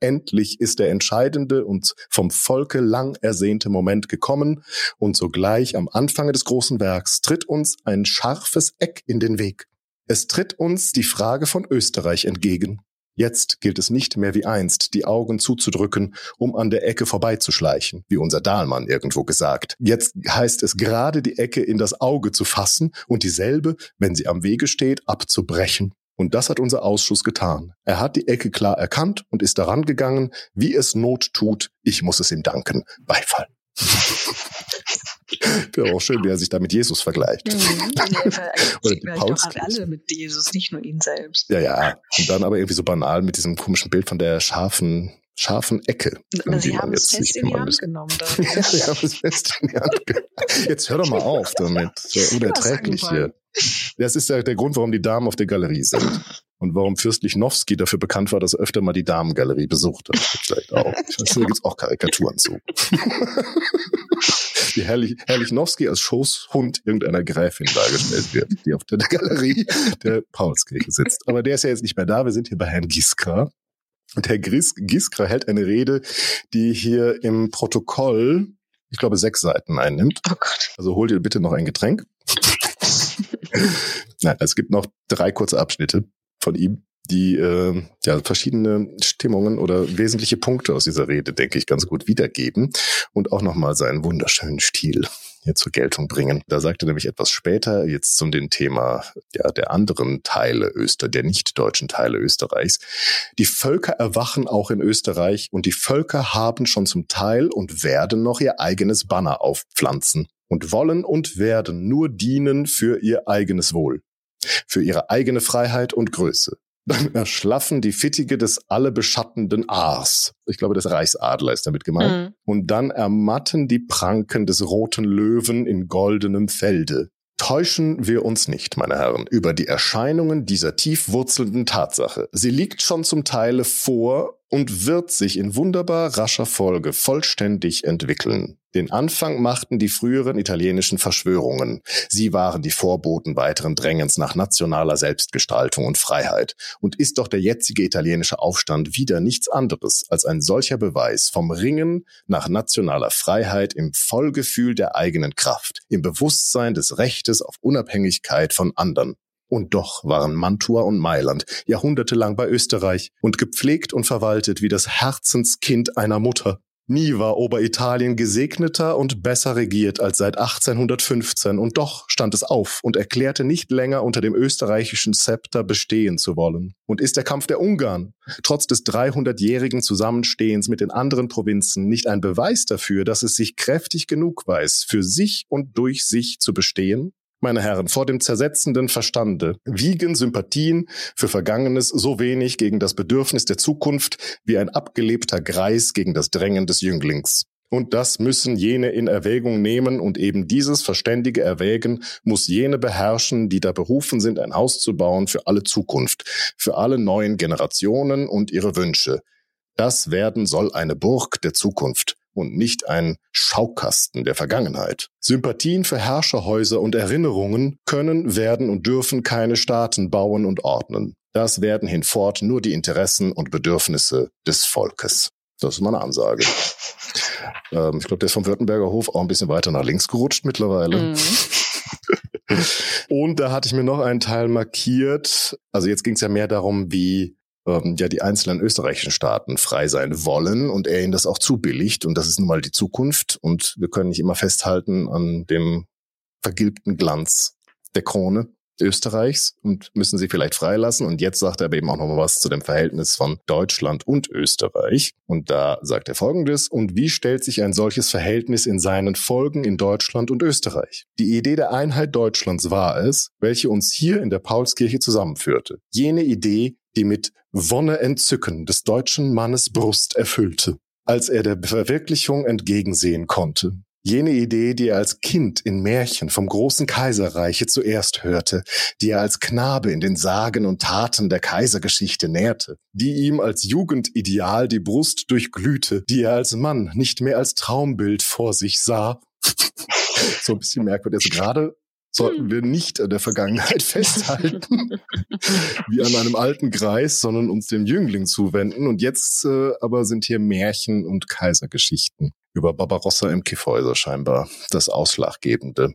Endlich ist der entscheidende und vom Volke lang ersehnte Moment gekommen und sogleich am Anfange des großen Werks tritt uns ein scharfes Eck in den Weg. Es tritt uns die Frage von Österreich entgegen. Jetzt gilt es nicht mehr wie einst, die Augen zuzudrücken, um an der Ecke vorbeizuschleichen, wie unser Dahlmann irgendwo gesagt. Jetzt heißt es gerade die Ecke in das Auge zu fassen und dieselbe, wenn sie am Wege steht, abzubrechen. Und das hat unser Ausschuss getan. Er hat die Ecke klar erkannt und ist daran gegangen, wie es Not tut. Ich muss es ihm danken. Beifall. Wäre auch schön, wie er sich da mit Jesus vergleicht. Mhm. Oder die alle mit Jesus, nicht nur ihn selbst. Ja, ja. Und dann aber irgendwie so banal mit diesem komischen Bild von der scharfen scharfen Ecke. Sie haben es fest in die Hand genommen. ja, Sie haben es fest in die Hand genommen. Jetzt hör doch mal auf damit. So unerträglich hier. Das ist ja der Grund, warum die Damen auf der Galerie sind. Und warum Fürst Lichnowsky dafür bekannt war, dass er öfter mal die Damengalerie besucht hat. Vielleicht auch. Ich weiß, da gibt's auch Karikaturen zu. Wie Herrlich, Herr Lichnowsky als Schoßhund irgendeiner Gräfin dargestellt wird, die auf der Galerie der Paulskirche sitzt. Aber der ist ja jetzt nicht mehr da. Wir sind hier bei Herrn Giskra. Und Herr Giskra hält eine Rede, die hier im Protokoll, ich glaube, sechs Seiten einnimmt. Oh Gott. Also hol dir bitte noch ein Getränk. Nein, es gibt noch drei kurze Abschnitte von ihm, die äh, ja verschiedene Stimmungen oder wesentliche Punkte aus dieser Rede, denke ich, ganz gut wiedergeben und auch nochmal seinen wunderschönen Stil hier zur Geltung bringen. Da sagte nämlich etwas später jetzt zum den Thema ja, der anderen Teile Öster, der nicht deutschen Teile Österreichs. Die Völker erwachen auch in Österreich und die Völker haben schon zum Teil und werden noch ihr eigenes Banner aufpflanzen und wollen und werden nur dienen für ihr eigenes Wohl, für ihre eigene Freiheit und Größe. Dann erschlaffen die Fittige des alle beschattenden Aars. Ich glaube, das Reichsadler ist damit gemeint. Mhm. Und dann ermatten die Pranken des roten Löwen in goldenem Felde. Täuschen wir uns nicht, meine Herren, über die Erscheinungen dieser tiefwurzelnden Tatsache. Sie liegt schon zum Teile vor und wird sich in wunderbar rascher Folge vollständig entwickeln. Den Anfang machten die früheren italienischen Verschwörungen. Sie waren die Vorboten weiteren Drängens nach nationaler Selbstgestaltung und Freiheit. Und ist doch der jetzige italienische Aufstand wieder nichts anderes als ein solcher Beweis vom Ringen nach nationaler Freiheit im Vollgefühl der eigenen Kraft, im Bewusstsein des Rechtes auf Unabhängigkeit von anderen. Und doch waren Mantua und Mailand jahrhundertelang bei Österreich und gepflegt und verwaltet wie das Herzenskind einer Mutter. Nie war Oberitalien gesegneter und besser regiert als seit 1815 und doch stand es auf und erklärte nicht länger unter dem österreichischen Zepter bestehen zu wollen. Und ist der Kampf der Ungarn trotz des 300-jährigen Zusammenstehens mit den anderen Provinzen nicht ein Beweis dafür, dass es sich kräftig genug weiß, für sich und durch sich zu bestehen? Meine Herren, vor dem zersetzenden Verstande wiegen Sympathien für Vergangenes so wenig gegen das Bedürfnis der Zukunft wie ein abgelebter Greis gegen das Drängen des Jünglings. Und das müssen jene in Erwägung nehmen und eben dieses verständige Erwägen muss jene beherrschen, die da berufen sind, ein Haus zu bauen für alle Zukunft, für alle neuen Generationen und ihre Wünsche. Das werden soll eine Burg der Zukunft und nicht ein Schaukasten der Vergangenheit. Sympathien für Herrscherhäuser und Erinnerungen können, werden und dürfen keine Staaten bauen und ordnen. Das werden hinfort nur die Interessen und Bedürfnisse des Volkes. Das ist meine Ansage. ähm, ich glaube, der ist vom Württemberger Hof auch ein bisschen weiter nach links gerutscht mittlerweile. Mhm. und da hatte ich mir noch einen Teil markiert. Also jetzt ging es ja mehr darum, wie ähm, ja die einzelnen österreichischen Staaten frei sein wollen und er ihnen das auch zubilligt. Und das ist nun mal die Zukunft. Und wir können nicht immer festhalten an dem vergilbten Glanz der Krone. Österreichs und müssen sie vielleicht freilassen. Und jetzt sagt er aber eben auch noch mal was zu dem Verhältnis von Deutschland und Österreich. Und da sagt er Folgendes. Und wie stellt sich ein solches Verhältnis in seinen Folgen in Deutschland und Österreich? Die Idee der Einheit Deutschlands war es, welche uns hier in der Paulskirche zusammenführte. Jene Idee, die mit Wonne Entzücken des deutschen Mannes Brust erfüllte, als er der Verwirklichung entgegensehen konnte. Jene Idee, die er als Kind in Märchen vom großen Kaiserreiche zuerst hörte, die er als Knabe in den Sagen und Taten der Kaisergeschichte nährte, die ihm als Jugendideal die Brust durchglühte, die er als Mann nicht mehr als Traumbild vor sich sah. so ein bisschen merkwürdig. Also gerade sollten hm. wir nicht an der Vergangenheit festhalten, wie an einem alten Greis, sondern uns dem Jüngling zuwenden. Und jetzt äh, aber sind hier Märchen und Kaisergeschichten über Barbarossa im Kiffhäuser scheinbar das Ausschlaggebende.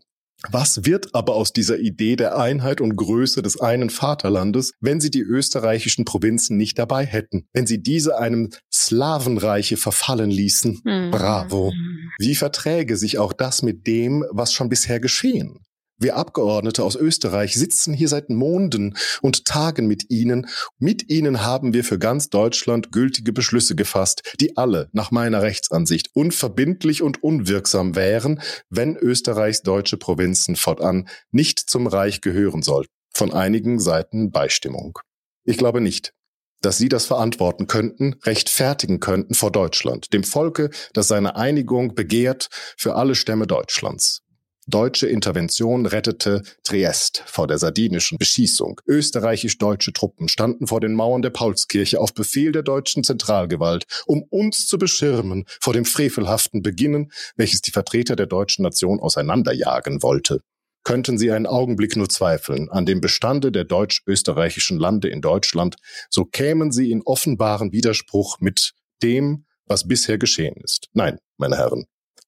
Was wird aber aus dieser Idee der Einheit und Größe des einen Vaterlandes, wenn sie die österreichischen Provinzen nicht dabei hätten, wenn sie diese einem Slavenreiche verfallen ließen? Mhm. Bravo. Wie verträge sich auch das mit dem, was schon bisher geschehen? Wir Abgeordnete aus Österreich sitzen hier seit Monden und tagen mit Ihnen. Mit Ihnen haben wir für ganz Deutschland gültige Beschlüsse gefasst, die alle nach meiner Rechtsansicht unverbindlich und unwirksam wären, wenn Österreichs deutsche Provinzen fortan nicht zum Reich gehören sollten. Von einigen Seiten Beistimmung. Ich glaube nicht, dass sie das verantworten könnten, rechtfertigen könnten vor Deutschland, dem Volke, das seine Einigung begehrt für alle Stämme Deutschlands. Deutsche Intervention rettete Triest vor der sardinischen Beschießung. Österreichisch-deutsche Truppen standen vor den Mauern der Paulskirche auf Befehl der deutschen Zentralgewalt, um uns zu beschirmen vor dem frevelhaften Beginnen, welches die Vertreter der deutschen Nation auseinanderjagen wollte. Könnten Sie einen Augenblick nur zweifeln an dem Bestande der deutsch-österreichischen Lande in Deutschland, so kämen Sie in offenbaren Widerspruch mit dem, was bisher geschehen ist. Nein, meine Herren,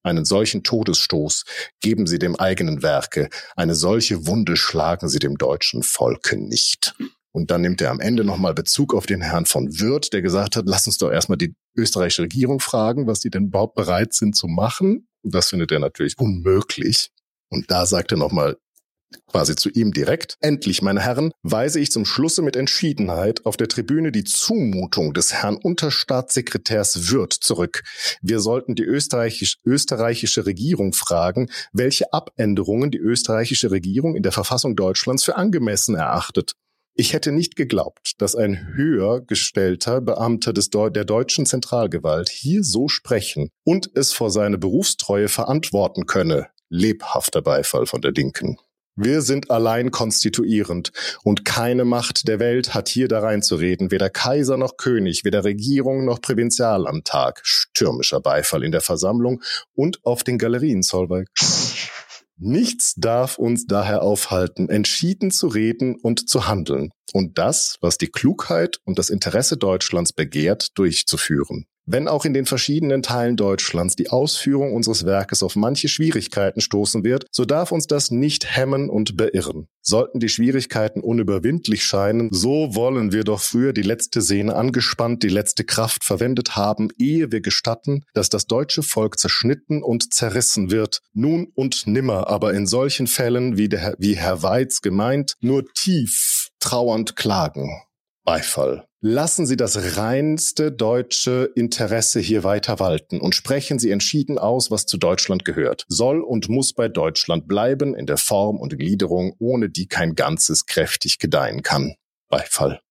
einen solchen Todesstoß geben sie dem eigenen Werke, eine solche Wunde schlagen sie dem deutschen Volke nicht. Und dann nimmt er am Ende nochmal Bezug auf den Herrn von Wirth, der gesagt hat, lass uns doch erstmal die österreichische Regierung fragen, was die denn überhaupt bereit sind zu machen. Das findet er natürlich unmöglich. Und da sagt er nochmal, quasi zu ihm direkt. Endlich, meine Herren, weise ich zum Schlusse mit Entschiedenheit auf der Tribüne die Zumutung des Herrn Unterstaatssekretärs Wirth zurück. Wir sollten die österreichisch, österreichische Regierung fragen, welche Abänderungen die österreichische Regierung in der Verfassung Deutschlands für angemessen erachtet. Ich hätte nicht geglaubt, dass ein höher gestellter Beamter des Deu der deutschen Zentralgewalt hier so sprechen und es vor seine Berufstreue verantworten könne. Lebhafter Beifall von der Linken. Wir sind allein konstituierend und keine Macht der Welt hat hier da reinzureden, weder Kaiser noch König, weder Regierung noch Provinziallandtag. Stürmischer Beifall in der Versammlung und auf den Galerien, Zollberg. Nichts darf uns daher aufhalten, entschieden zu reden und zu handeln und das, was die Klugheit und das Interesse Deutschlands begehrt, durchzuführen. Wenn auch in den verschiedenen Teilen Deutschlands die Ausführung unseres Werkes auf manche Schwierigkeiten stoßen wird, so darf uns das nicht hemmen und beirren. Sollten die Schwierigkeiten unüberwindlich scheinen, so wollen wir doch früher die letzte Sehne angespannt, die letzte Kraft verwendet haben, ehe wir gestatten, dass das deutsche Volk zerschnitten und zerrissen wird. Nun und nimmer, aber in solchen Fällen, wie, der, wie Herr Weiz gemeint, nur tief trauernd klagen. Beifall. Lassen Sie das reinste deutsche Interesse hier weiter walten und sprechen Sie entschieden aus, was zu Deutschland gehört. Soll und muss bei Deutschland bleiben in der Form und Gliederung, ohne die kein Ganzes kräftig gedeihen kann. Beifall.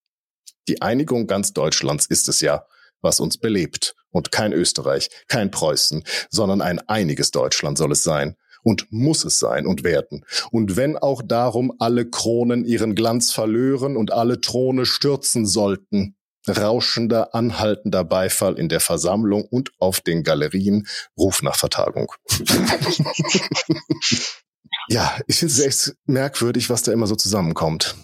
Die Einigung ganz Deutschlands ist es ja, was uns belebt. Und kein Österreich, kein Preußen, sondern ein einiges Deutschland soll es sein und muss es sein und werden. Und wenn auch darum alle Kronen ihren Glanz verlören und alle Throne stürzen sollten, rauschender, anhaltender Beifall in der Versammlung und auf den Galerien, Ruf nach Vertagung. ja, ich finde es echt merkwürdig, was da immer so zusammenkommt.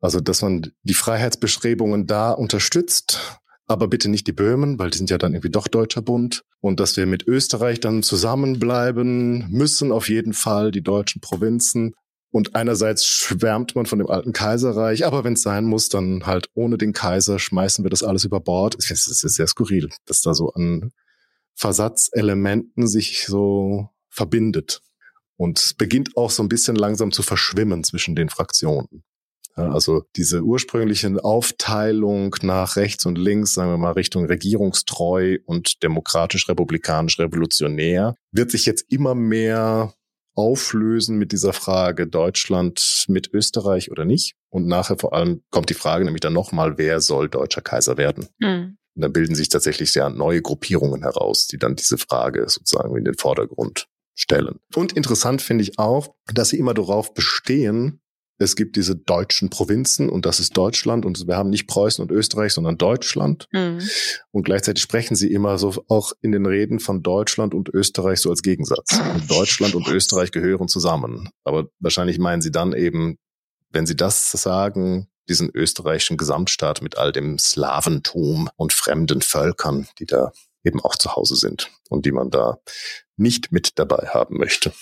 Also, dass man die Freiheitsbestrebungen da unterstützt, aber bitte nicht die Böhmen, weil die sind ja dann irgendwie doch Deutscher Bund. Und dass wir mit Österreich dann zusammenbleiben müssen, auf jeden Fall, die deutschen Provinzen. Und einerseits schwärmt man von dem alten Kaiserreich, aber wenn es sein muss, dann halt ohne den Kaiser schmeißen wir das alles über Bord. Es ist sehr skurril, dass da so an Versatzelementen sich so verbindet. Und beginnt auch so ein bisschen langsam zu verschwimmen zwischen den Fraktionen. Also diese ursprüngliche Aufteilung nach rechts und links, sagen wir mal Richtung regierungstreu und demokratisch-republikanisch-revolutionär, wird sich jetzt immer mehr auflösen mit dieser Frage Deutschland mit Österreich oder nicht. Und nachher vor allem kommt die Frage nämlich dann nochmal, wer soll deutscher Kaiser werden? Mhm. Und dann bilden sich tatsächlich sehr neue Gruppierungen heraus, die dann diese Frage sozusagen in den Vordergrund stellen. Und interessant finde ich auch, dass sie immer darauf bestehen, es gibt diese deutschen Provinzen und das ist Deutschland und wir haben nicht Preußen und Österreich, sondern Deutschland. Mhm. Und gleichzeitig sprechen sie immer so auch in den Reden von Deutschland und Österreich so als Gegensatz. Und Deutschland und Österreich gehören zusammen. Aber wahrscheinlich meinen sie dann eben, wenn sie das sagen, diesen österreichischen Gesamtstaat mit all dem Slaventum und fremden Völkern, die da eben auch zu Hause sind und die man da nicht mit dabei haben möchte.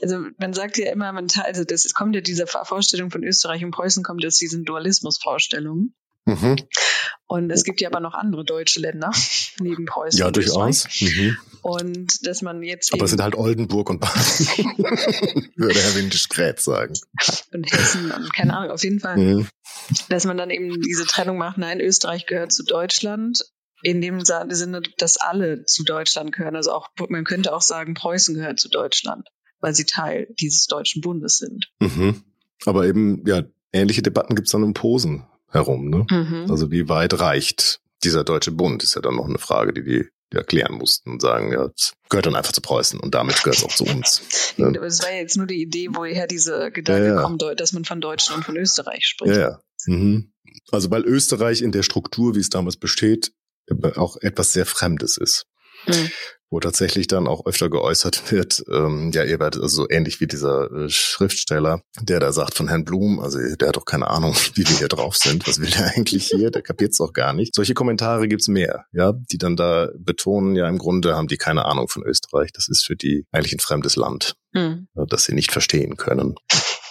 Also man sagt ja immer, man also das kommt ja diese Vorstellung von Österreich und Preußen kommt aus diesen Dualismusvorstellungen. Mhm. Und es gibt ja aber noch andere deutsche Länder neben Preußen. Ja, durchaus. Mhm. Und dass man jetzt. Aber es sind halt Oldenburg und Baden, würde Herr Windisch Grätz sagen. Und Hessen und keine Ahnung, auf jeden Fall. Mhm. Dass man dann eben diese Trennung macht, nein, Österreich gehört zu Deutschland in dem Sinne, dass alle zu Deutschland gehören. Also auch, man könnte auch sagen, Preußen gehört zu Deutschland, weil sie Teil dieses deutschen Bundes sind. Mhm. Aber eben, ja, ähnliche Debatten gibt es dann um Posen herum. Ne? Mhm. Also wie weit reicht dieser deutsche Bund, ist ja dann noch eine Frage, die die erklären mussten und sagen, ja, es gehört dann einfach zu Preußen und damit gehört es auch zu uns. Ne? Das war ja jetzt nur die Idee, woher diese Gedanke ja, ja. kommt, dass man von Deutschland und von Österreich spricht. Ja, ja. Mhm. Also weil Österreich in der Struktur, wie es damals besteht, auch etwas sehr Fremdes ist. Mhm. Wo tatsächlich dann auch öfter geäußert wird, ähm, ja, ihr werdet also so ähnlich wie dieser äh, Schriftsteller, der da sagt von Herrn Blum, also der hat doch keine Ahnung, wie wir hier drauf sind, was will der eigentlich hier, der kapiert's doch gar nicht. Solche Kommentare gibt's mehr, ja, die dann da betonen, ja, im Grunde haben die keine Ahnung von Österreich, das ist für die eigentlich ein fremdes Land, mhm. das sie nicht verstehen können.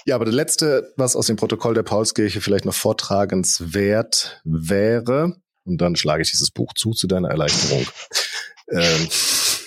Ja, aber das letzte, was aus dem Protokoll der Paulskirche vielleicht noch vortragenswert wäre, und dann schlage ich dieses Buch zu zu deiner Erleichterung. Ähm,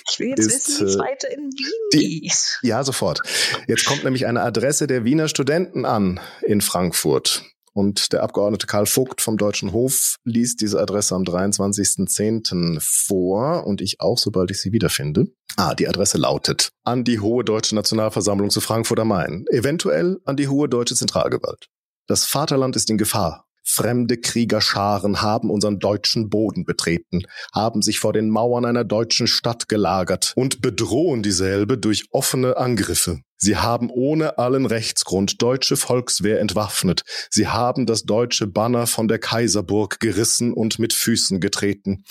ich will jetzt ist, wissen, wie es äh, weiter in Wien die. Ja, sofort. Jetzt kommt nämlich eine Adresse der Wiener Studenten an in Frankfurt. Und der Abgeordnete Karl Vogt vom Deutschen Hof liest diese Adresse am 23.10. vor und ich auch, sobald ich sie wiederfinde. Ah, die Adresse lautet an die Hohe Deutsche Nationalversammlung zu Frankfurt am Main, eventuell an die Hohe Deutsche Zentralgewalt. Das Vaterland ist in Gefahr. Fremde Kriegerscharen haben unseren deutschen Boden betreten, haben sich vor den Mauern einer deutschen Stadt gelagert und bedrohen dieselbe durch offene Angriffe. Sie haben ohne allen Rechtsgrund deutsche Volkswehr entwaffnet. Sie haben das deutsche Banner von der Kaiserburg gerissen und mit Füßen getreten.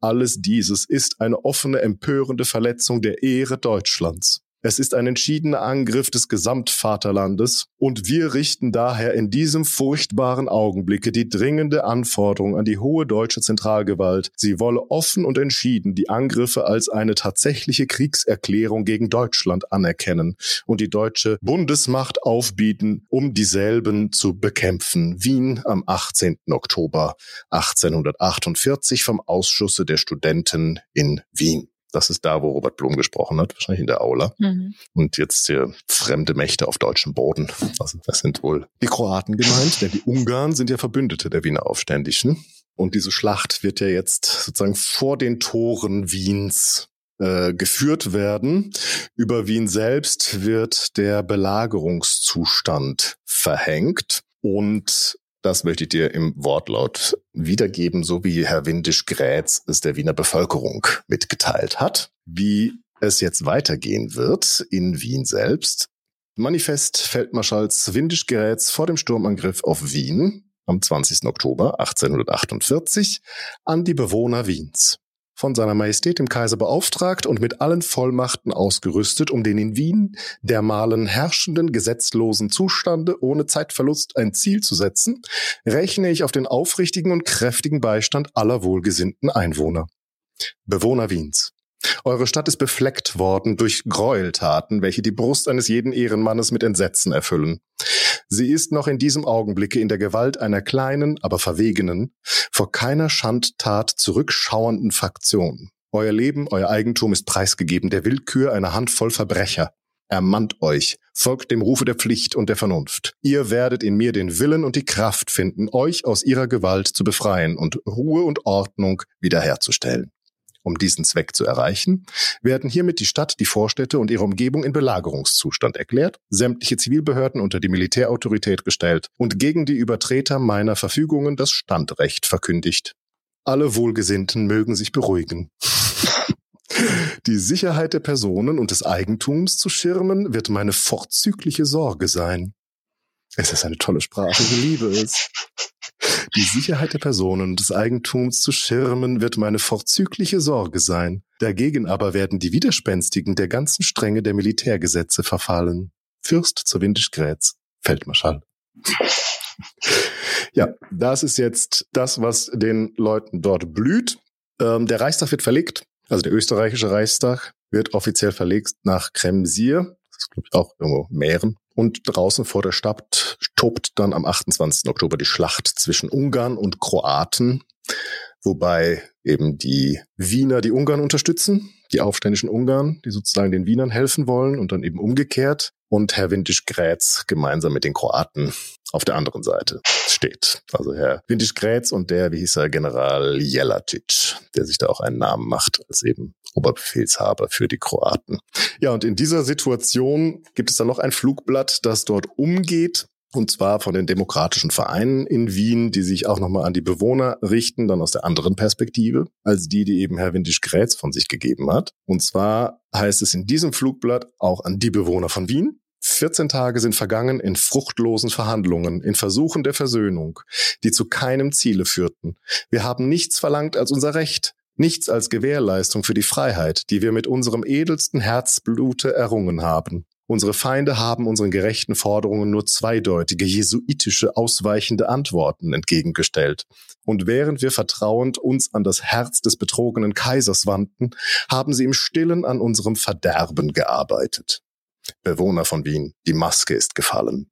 Alles dieses ist eine offene, empörende Verletzung der Ehre Deutschlands. Es ist ein entschiedener Angriff des Gesamtvaterlandes und wir richten daher in diesem furchtbaren Augenblicke die dringende Anforderung an die hohe deutsche Zentralgewalt, sie wolle offen und entschieden die Angriffe als eine tatsächliche Kriegserklärung gegen Deutschland anerkennen und die deutsche Bundesmacht aufbieten, um dieselben zu bekämpfen. Wien am 18. Oktober 1848 vom Ausschusse der Studenten in Wien. Das ist da, wo Robert Blum gesprochen hat, wahrscheinlich in der Aula. Mhm. Und jetzt hier fremde Mächte auf deutschem Boden. Also das sind wohl die Kroaten gemeint, denn die Ungarn sind ja Verbündete der Wiener Aufständischen. Und diese Schlacht wird ja jetzt sozusagen vor den Toren Wiens äh, geführt werden. Über Wien selbst wird der Belagerungszustand verhängt. Und das möchte ich dir im Wortlaut wiedergeben, so wie Herr Windisch-Grätz es der Wiener Bevölkerung mitgeteilt hat. Wie es jetzt weitergehen wird in Wien selbst. Manifest Feldmarschalls Windisch-Grätz vor dem Sturmangriff auf Wien am 20. Oktober 1848 an die Bewohner Wiens von seiner Majestät dem Kaiser beauftragt und mit allen Vollmachten ausgerüstet, um den in Wien dermalen herrschenden gesetzlosen Zustande ohne Zeitverlust ein Ziel zu setzen, rechne ich auf den aufrichtigen und kräftigen Beistand aller wohlgesinnten Einwohner. Bewohner Wiens. Eure Stadt ist befleckt worden durch Gräueltaten, welche die Brust eines jeden Ehrenmannes mit Entsetzen erfüllen. Sie ist noch in diesem Augenblicke in der Gewalt einer kleinen, aber verwegenen, vor keiner Schandtat zurückschauernden Fraktion. Euer Leben, euer Eigentum ist preisgegeben der Willkür einer Handvoll Verbrecher. Ermannt euch, folgt dem Rufe der Pflicht und der Vernunft. Ihr werdet in mir den Willen und die Kraft finden, euch aus ihrer Gewalt zu befreien und Ruhe und Ordnung wiederherzustellen. Um diesen Zweck zu erreichen, werden hiermit die Stadt, die Vorstädte und ihre Umgebung in Belagerungszustand erklärt, sämtliche Zivilbehörden unter die Militärautorität gestellt und gegen die Übertreter meiner Verfügungen das Standrecht verkündigt. Alle Wohlgesinnten mögen sich beruhigen. Die Sicherheit der Personen und des Eigentums zu schirmen, wird meine vorzügliche Sorge sein. Es ist eine tolle Sprache, ich liebe es. Die Sicherheit der Personen und des Eigentums zu schirmen wird meine vorzügliche Sorge sein. Dagegen aber werden die Widerspenstigen der ganzen Strenge der Militärgesetze verfallen. Fürst zu Windischgrätz, Feldmarschall. Ja, das ist jetzt das, was den Leuten dort blüht. Ähm, der Reichstag wird verlegt, also der österreichische Reichstag wird offiziell verlegt nach Kremsier. Das ist, glaube ich, auch irgendwo Mähren. Und draußen vor der Stadt tobt dann am 28. Oktober die Schlacht zwischen Ungarn und Kroaten, wobei eben die Wiener die Ungarn unterstützen, die aufständischen Ungarn, die sozusagen den Wienern helfen wollen und dann eben umgekehrt und Herr Windisch-Grätz gemeinsam mit den Kroaten auf der anderen Seite steht. Also Herr Windisch-Grätz und der, wie hieß er, General Jelatic, der sich da auch einen Namen macht als eben Oberbefehlshaber für die Kroaten. Ja, und in dieser Situation gibt es dann noch ein Flugblatt, das dort umgeht und zwar von den demokratischen Vereinen in Wien, die sich auch nochmal an die Bewohner richten, dann aus der anderen Perspektive, als die, die eben Herr Windisch-Grätz von sich gegeben hat. Und zwar heißt es in diesem Flugblatt auch an die Bewohner von Wien. 14 Tage sind vergangen in fruchtlosen Verhandlungen, in Versuchen der Versöhnung, die zu keinem Ziele führten. Wir haben nichts verlangt als unser Recht, nichts als Gewährleistung für die Freiheit, die wir mit unserem edelsten Herzblute errungen haben. Unsere Feinde haben unseren gerechten Forderungen nur zweideutige, jesuitische, ausweichende Antworten entgegengestellt. Und während wir vertrauend uns an das Herz des betrogenen Kaisers wandten, haben sie im Stillen an unserem Verderben gearbeitet. Bewohner von Wien, die Maske ist gefallen.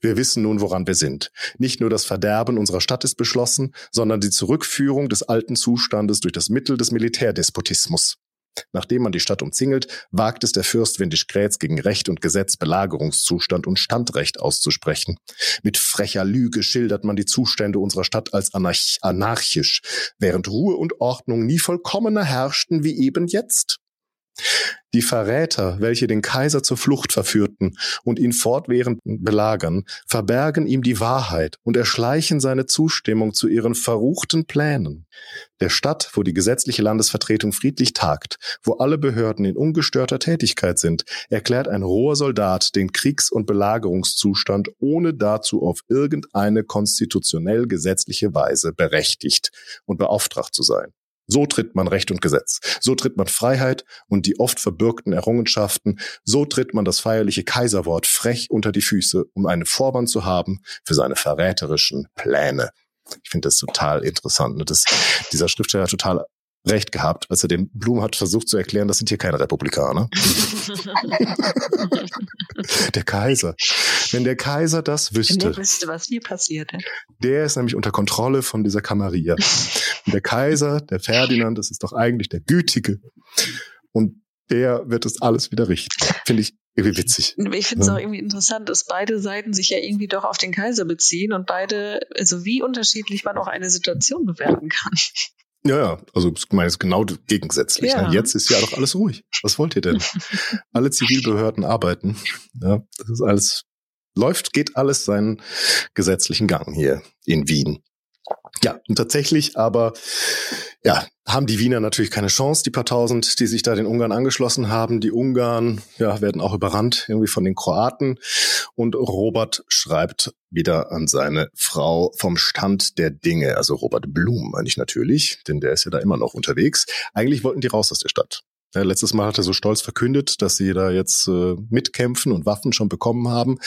Wir wissen nun, woran wir sind. Nicht nur das Verderben unserer Stadt ist beschlossen, sondern die Zurückführung des alten Zustandes durch das Mittel des Militärdespotismus. Nachdem man die Stadt umzingelt, wagt es der Fürst Windisch-Grätz gegen Recht und Gesetz Belagerungszustand und Standrecht auszusprechen. Mit frecher Lüge schildert man die Zustände unserer Stadt als anarch anarchisch, während Ruhe und Ordnung nie vollkommener herrschten wie eben jetzt. Die Verräter, welche den Kaiser zur Flucht verführten und ihn fortwährend belagern, verbergen ihm die Wahrheit und erschleichen seine Zustimmung zu ihren verruchten Plänen. Der Stadt, wo die gesetzliche Landesvertretung friedlich tagt, wo alle Behörden in ungestörter Tätigkeit sind, erklärt ein roher Soldat den Kriegs- und Belagerungszustand, ohne dazu auf irgendeine konstitutionell gesetzliche Weise berechtigt und beauftragt zu sein. So tritt man Recht und Gesetz. So tritt man Freiheit und die oft verbürgten Errungenschaften. So tritt man das feierliche Kaiserwort frech unter die Füße, um einen Vorwand zu haben für seine verräterischen Pläne. Ich finde das total interessant. Ne? Das, dieser Schriftsteller hat total recht gehabt, als er dem Blum hat versucht zu erklären, das sind hier keine Republikaner. der Kaiser. Wenn der Kaiser das wüsste. Wenn der wüsste, was hier passiert. Der ist nämlich unter Kontrolle von dieser. Und der Kaiser, der Ferdinand, das ist doch eigentlich der Gütige. Und der wird das alles wieder richten. Finde ich irgendwie witzig. Ich finde es ja. auch irgendwie interessant, dass beide Seiten sich ja irgendwie doch auf den Kaiser beziehen und beide, also wie unterschiedlich man auch eine Situation bewerten kann. Ja, ja, also ich meine, es ist genau gegensätzlich. Ne? Ja. Jetzt ist ja doch alles ruhig. Was wollt ihr denn? Alle Zivilbehörden arbeiten. Ja, das ist alles, läuft, geht alles seinen gesetzlichen Gang hier in Wien. Ja, und tatsächlich aber, ja, haben die Wiener natürlich keine Chance, die paar tausend, die sich da den Ungarn angeschlossen haben. Die Ungarn, ja, werden auch überrannt irgendwie von den Kroaten. Und Robert schreibt wieder an seine Frau vom Stand der Dinge. Also Robert Blum meine ich natürlich, denn der ist ja da immer noch unterwegs. Eigentlich wollten die raus aus der Stadt. Ja, letztes Mal hat er so stolz verkündet, dass sie da jetzt äh, mitkämpfen und Waffen schon bekommen haben.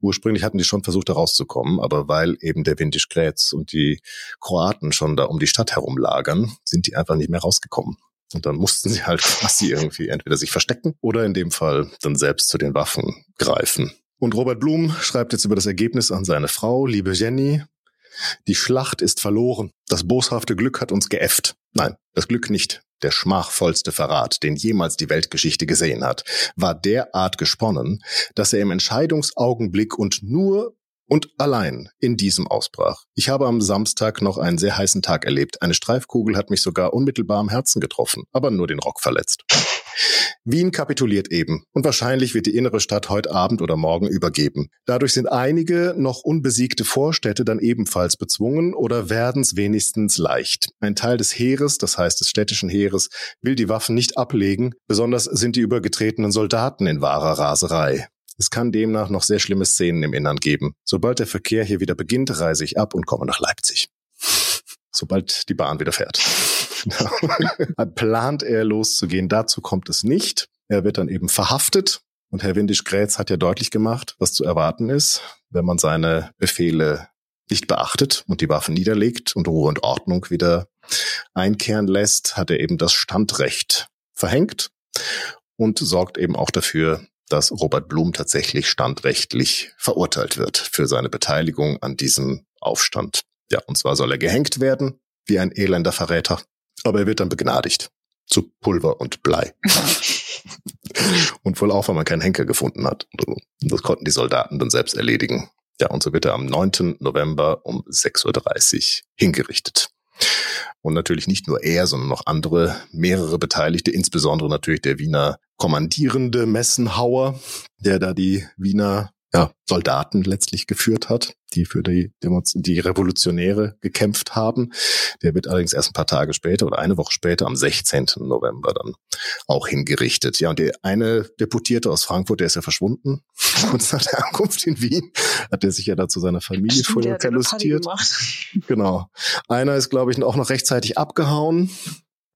Ursprünglich hatten die schon versucht, da rauszukommen, aber weil eben der Windisch Grätz und die Kroaten schon da um die Stadt herum lagern, sind die einfach nicht mehr rausgekommen. Und dann mussten sie halt quasi irgendwie entweder sich verstecken oder in dem Fall dann selbst zu den Waffen greifen. Und Robert Blum schreibt jetzt über das Ergebnis an seine Frau, liebe Jenny, die Schlacht ist verloren. Das boshafte Glück hat uns geäfft. Nein, das Glück nicht. Der schmachvollste Verrat, den jemals die Weltgeschichte gesehen hat, war derart gesponnen, dass er im Entscheidungsaugenblick und nur und allein in diesem ausbrach. Ich habe am Samstag noch einen sehr heißen Tag erlebt. Eine Streifkugel hat mich sogar unmittelbar am Herzen getroffen, aber nur den Rock verletzt. Wien kapituliert eben und wahrscheinlich wird die innere Stadt heute Abend oder morgen übergeben. Dadurch sind einige noch unbesiegte Vorstädte dann ebenfalls bezwungen oder werden es wenigstens leicht. Ein Teil des Heeres, das heißt des städtischen Heeres, will die Waffen nicht ablegen, besonders sind die übergetretenen Soldaten in wahrer Raserei. Es kann demnach noch sehr schlimme Szenen im Innern geben. Sobald der Verkehr hier wieder beginnt, reise ich ab und komme nach Leipzig. Sobald die Bahn wieder fährt. Plant er loszugehen? Dazu kommt es nicht. Er wird dann eben verhaftet. Und Herr Windisch-Grätz hat ja deutlich gemacht, was zu erwarten ist, wenn man seine Befehle nicht beachtet und die Waffen niederlegt und Ruhe und Ordnung wieder einkehren lässt, hat er eben das Standrecht verhängt und sorgt eben auch dafür, dass Robert Blum tatsächlich standrechtlich verurteilt wird für seine Beteiligung an diesem Aufstand. Ja, und zwar soll er gehängt werden, wie ein elender Verräter. Aber er wird dann begnadigt zu Pulver und Blei. und wohl auch, weil man keinen Henker gefunden hat. Das konnten die Soldaten dann selbst erledigen. Ja, und so wird er am 9. November um 6.30 Uhr hingerichtet. Und natürlich nicht nur er, sondern noch andere, mehrere Beteiligte, insbesondere natürlich der Wiener kommandierende Messenhauer, der da die Wiener ja, Soldaten letztlich geführt hat, die für die, die Revolutionäre gekämpft haben. Der wird allerdings erst ein paar Tage später oder eine Woche später, am 16. November, dann auch hingerichtet. Ja, und der eine Deputierte aus Frankfurt, der ist ja verschwunden. Kurz nach der Ankunft in Wien hat er sich ja da zu seiner Familie vorher verlustiert. Genau. Einer ist, glaube ich, auch noch rechtzeitig abgehauen.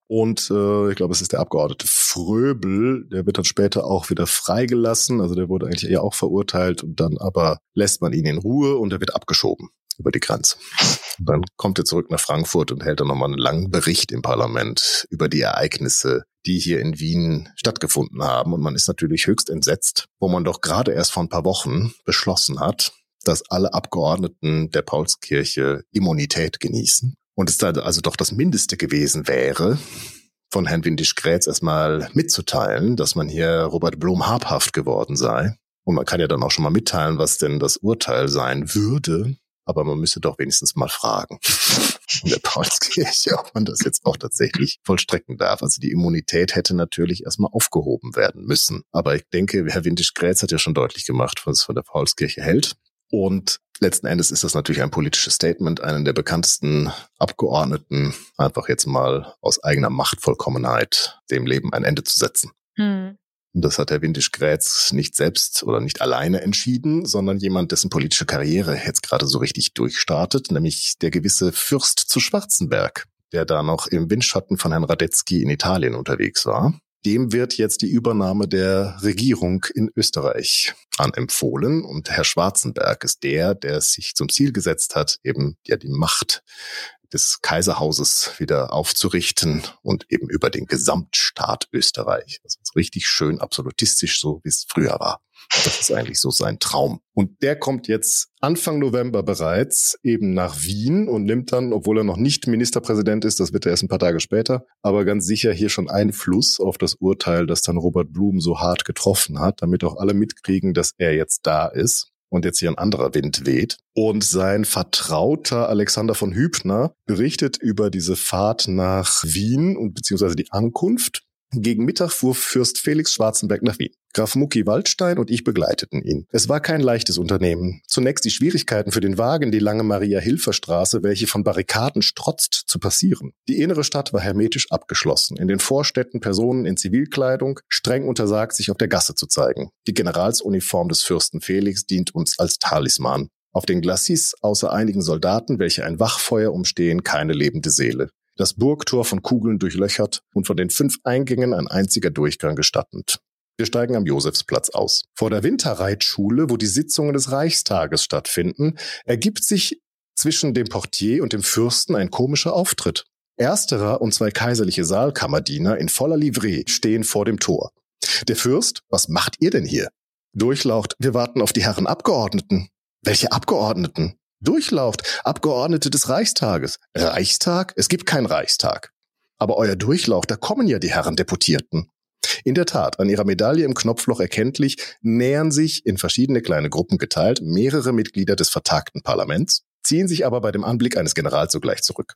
Und äh, ich glaube, es ist der Abgeordnete Fröbel, der wird dann später auch wieder freigelassen. Also der wurde eigentlich ja auch verurteilt und dann aber lässt man ihn in Ruhe und er wird abgeschoben über die Grenze. Und dann kommt er zurück nach Frankfurt und hält dann nochmal einen langen Bericht im Parlament über die Ereignisse, die hier in Wien stattgefunden haben. Und man ist natürlich höchst entsetzt, wo man doch gerade erst vor ein paar Wochen beschlossen hat, dass alle Abgeordneten der Paulskirche Immunität genießen und es da also doch das Mindeste gewesen wäre, von Herrn Windisch-Grätz erstmal mitzuteilen, dass man hier Robert Blum habhaft geworden sei. Und man kann ja dann auch schon mal mitteilen, was denn das Urteil sein würde. aber man müsste doch wenigstens mal fragen in der Paulskirche, ob man das jetzt auch tatsächlich vollstrecken darf. Also die Immunität hätte natürlich erstmal aufgehoben werden müssen. Aber ich denke, Herr Windisch-Grätz hat ja schon deutlich gemacht, was es von der Paulskirche hält. Und letzten Endes ist das natürlich ein politisches Statement, einen der bekanntesten Abgeordneten einfach jetzt mal aus eigener Machtvollkommenheit dem Leben ein Ende zu setzen. Hm. Und das hat Herr Windisch-Grätz nicht selbst oder nicht alleine entschieden, sondern jemand, dessen politische Karriere jetzt gerade so richtig durchstartet, nämlich der gewisse Fürst zu Schwarzenberg, der da noch im Windschatten von Herrn Radetzky in Italien unterwegs war. Dem wird jetzt die Übernahme der Regierung in Österreich anempfohlen. Und Herr Schwarzenberg ist der, der sich zum Ziel gesetzt hat, eben ja die Macht des Kaiserhauses wieder aufzurichten und eben über den Gesamtstaat Österreich. Also richtig schön absolutistisch, so wie es früher war. Das ist eigentlich so sein Traum. Und der kommt jetzt Anfang November bereits eben nach Wien und nimmt dann, obwohl er noch nicht Ministerpräsident ist, das wird er erst ein paar Tage später, aber ganz sicher hier schon Einfluss auf das Urteil, das dann Robert Blum so hart getroffen hat, damit auch alle mitkriegen, dass er jetzt da ist und jetzt hier ein anderer Wind weht. Und sein Vertrauter Alexander von Hübner berichtet über diese Fahrt nach Wien und beziehungsweise die Ankunft. Gegen Mittag fuhr Fürst Felix Schwarzenberg nach Wien. Graf Mucki Waldstein und ich begleiteten ihn. Es war kein leichtes Unternehmen. Zunächst die Schwierigkeiten für den Wagen, die lange Maria-Hilfer-Straße, welche von Barrikaden strotzt, zu passieren. Die innere Stadt war hermetisch abgeschlossen. In den Vorstädten Personen in Zivilkleidung, streng untersagt, sich auf der Gasse zu zeigen. Die Generalsuniform des Fürsten Felix dient uns als Talisman. Auf den Glacis, außer einigen Soldaten, welche ein Wachfeuer umstehen, keine lebende Seele das Burgtor von Kugeln durchlöchert und von den fünf Eingängen ein einziger Durchgang gestattend. Wir steigen am Josefsplatz aus. Vor der Winterreitschule, wo die Sitzungen des Reichstages stattfinden, ergibt sich zwischen dem Portier und dem Fürsten ein komischer Auftritt. Ersterer und zwei kaiserliche Saalkammerdiener in voller Livree stehen vor dem Tor. Der Fürst, was macht ihr denn hier? Durchlaucht, wir warten auf die Herren Abgeordneten. Welche Abgeordneten? Durchlaucht, Abgeordnete des Reichstages. Reichstag? Es gibt keinen Reichstag. Aber euer Durchlauch, da kommen ja die Herren Deputierten. In der Tat, an ihrer Medaille im Knopfloch erkenntlich, nähern sich in verschiedene kleine Gruppen geteilt mehrere Mitglieder des vertagten Parlaments, ziehen sich aber bei dem Anblick eines Generals sogleich zurück.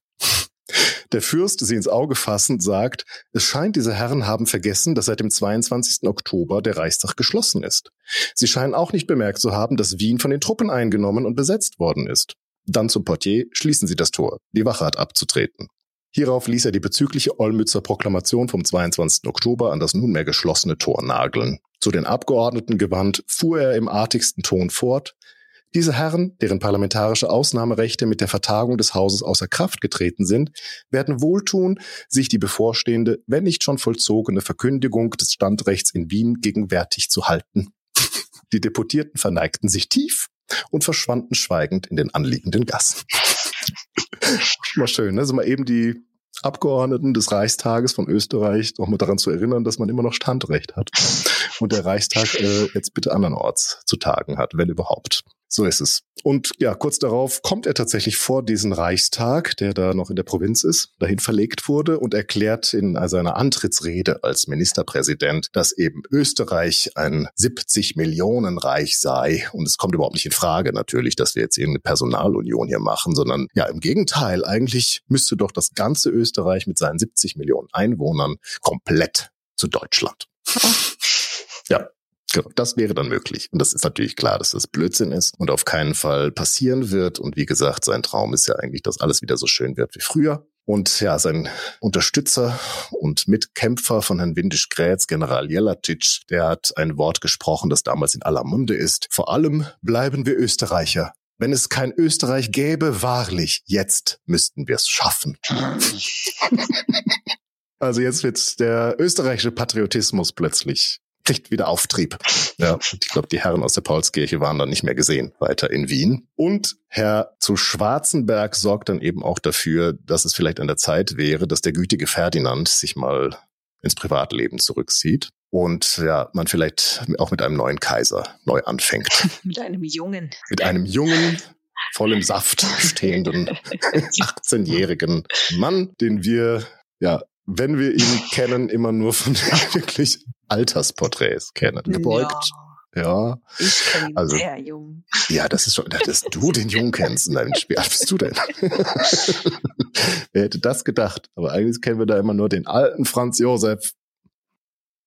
Der Fürst, sie ins Auge fassend, sagt, es scheint, diese Herren haben vergessen, dass seit dem 22. Oktober der Reichstag geschlossen ist. Sie scheinen auch nicht bemerkt zu haben, dass Wien von den Truppen eingenommen und besetzt worden ist. Dann zum Portier, schließen Sie das Tor. Die Wache hat abzutreten. Hierauf ließ er die bezügliche Olmützer Proklamation vom 22. Oktober an das nunmehr geschlossene Tor nageln. Zu den Abgeordneten gewandt, fuhr er im artigsten Ton fort, diese Herren, deren parlamentarische Ausnahmerechte mit der Vertagung des Hauses außer Kraft getreten sind, werden wohltun, sich die bevorstehende, wenn nicht schon vollzogene Verkündigung des Standrechts in Wien gegenwärtig zu halten. Die Deputierten verneigten sich tief und verschwanden schweigend in den anliegenden Gassen. mal schön, ne? Also mal eben die Abgeordneten des Reichstages von Österreich noch mal daran zu erinnern, dass man immer noch Standrecht hat und der Reichstag äh, jetzt bitte andernorts zu tagen hat, wenn überhaupt. So ist es. Und ja, kurz darauf kommt er tatsächlich vor diesen Reichstag, der da noch in der Provinz ist, dahin verlegt wurde und erklärt in seiner Antrittsrede als Ministerpräsident, dass eben Österreich ein 70 Millionen Reich sei. Und es kommt überhaupt nicht in Frage natürlich, dass wir jetzt irgendeine Personalunion hier machen, sondern ja, im Gegenteil, eigentlich müsste doch das ganze Österreich mit seinen 70 Millionen Einwohnern komplett zu Deutschland. Ja, Genau, das wäre dann möglich. Und das ist natürlich klar, dass das Blödsinn ist und auf keinen Fall passieren wird. Und wie gesagt, sein Traum ist ja eigentlich, dass alles wieder so schön wird wie früher. Und ja, sein Unterstützer und Mitkämpfer von Herrn Windisch-Grätz, General Jelatic, der hat ein Wort gesprochen, das damals in aller Munde ist. Vor allem bleiben wir Österreicher. Wenn es kein Österreich gäbe, wahrlich, jetzt müssten wir es schaffen. also jetzt wird der österreichische Patriotismus plötzlich kriegt wieder Auftrieb. Ja, ich glaube, die Herren aus der Paulskirche waren dann nicht mehr gesehen weiter in Wien. Und Herr zu Schwarzenberg sorgt dann eben auch dafür, dass es vielleicht an der Zeit wäre, dass der gütige Ferdinand sich mal ins Privatleben zurückzieht und ja, man vielleicht auch mit einem neuen Kaiser neu anfängt. mit einem jungen. Mit einem jungen, voll im Saft stehenden 18-jährigen Mann, den wir ja wenn wir ihn kennen, immer nur von wirklich Altersporträts kennen. Gebeugt, ja. Ja. Ich kenne also, sehr jung. Ja, das ist schon, dass du den Jungen kennst. Nein, wie alt bist du denn? Wer hätte das gedacht? Aber eigentlich kennen wir da immer nur den alten Franz Josef.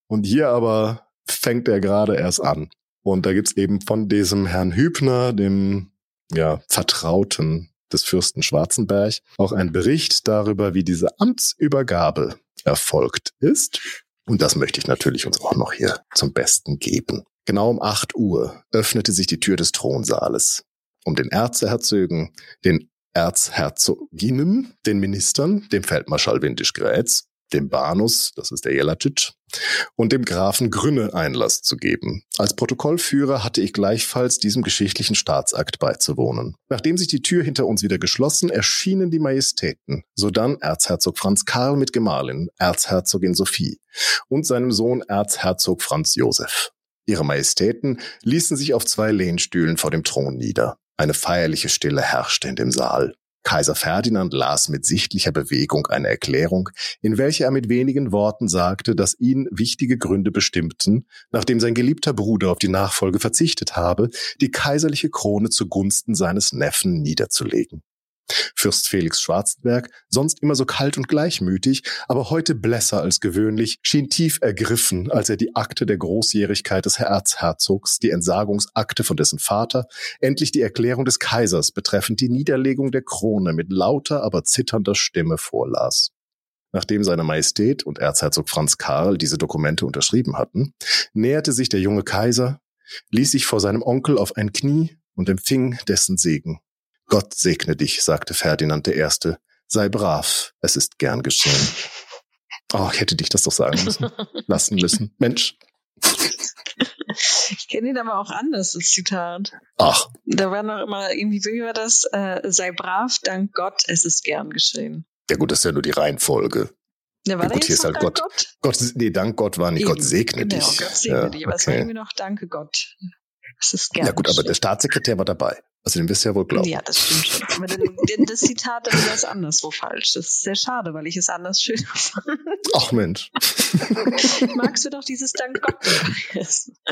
Und hier aber fängt er gerade erst an. Und da gibt's eben von diesem Herrn Hübner, dem ja, Vertrauten des Fürsten Schwarzenberg, auch einen Bericht darüber, wie diese Amtsübergabe erfolgt ist. Und das möchte ich natürlich uns auch noch hier zum Besten geben. Genau um 8 Uhr öffnete sich die Tür des Thronsaales, um den Erzherzögen, den Erzherzoginnen, den Ministern, dem Feldmarschall Windisch-Grätz, dem Banus, das ist der Jelacic, und dem Grafen Grünne Einlass zu geben. Als Protokollführer hatte ich gleichfalls diesem geschichtlichen Staatsakt beizuwohnen. Nachdem sich die Tür hinter uns wieder geschlossen, erschienen die Majestäten, sodann Erzherzog Franz Karl mit Gemahlin, Erzherzogin Sophie und seinem Sohn Erzherzog Franz Josef. Ihre Majestäten ließen sich auf zwei Lehnstühlen vor dem Thron nieder. Eine feierliche Stille herrschte in dem Saal. Kaiser Ferdinand las mit sichtlicher Bewegung eine Erklärung, in welcher er mit wenigen Worten sagte, dass ihn wichtige Gründe bestimmten, nachdem sein geliebter Bruder auf die Nachfolge verzichtet habe, die kaiserliche Krone zugunsten seines Neffen niederzulegen. Fürst Felix Schwarzenberg, sonst immer so kalt und gleichmütig, aber heute blässer als gewöhnlich, schien tief ergriffen, als er die Akte der Großjährigkeit des Erzherzogs, die Entsagungsakte von dessen Vater, endlich die Erklärung des Kaisers betreffend die Niederlegung der Krone mit lauter, aber zitternder Stimme vorlas. Nachdem seine Majestät und Erzherzog Franz Karl diese Dokumente unterschrieben hatten, näherte sich der junge Kaiser, ließ sich vor seinem Onkel auf ein Knie und empfing dessen Segen. Gott segne dich, sagte Ferdinand I. Sei brav, es ist gern geschehen. Oh, ich hätte dich das doch sagen müssen, lassen müssen. Mensch. Ich kenne ihn aber auch anders, das Zitat. Ach. Da war noch immer irgendwie, wie war das? Äh, sei brav, dank Gott, es ist gern geschehen. Ja gut, das ist ja nur die Reihenfolge. Ja, war ja, gut, hier ist halt Gott. Gott. Gott. Nee, dank Gott war nicht Eben. Gott segne genau, dich. Gott segne ja, dich. Aber okay. es war irgendwie noch danke Gott. Es ist gern Ja gut, aber der Staatssekretär war dabei. Also den wirst du ja wohl glauben. Ja, das stimmt schon. Aber das Zitat dann ist anderswo falsch. Das ist sehr schade, weil ich es anders schön fand. Ach Mensch. Magst du doch dieses Dank Gott.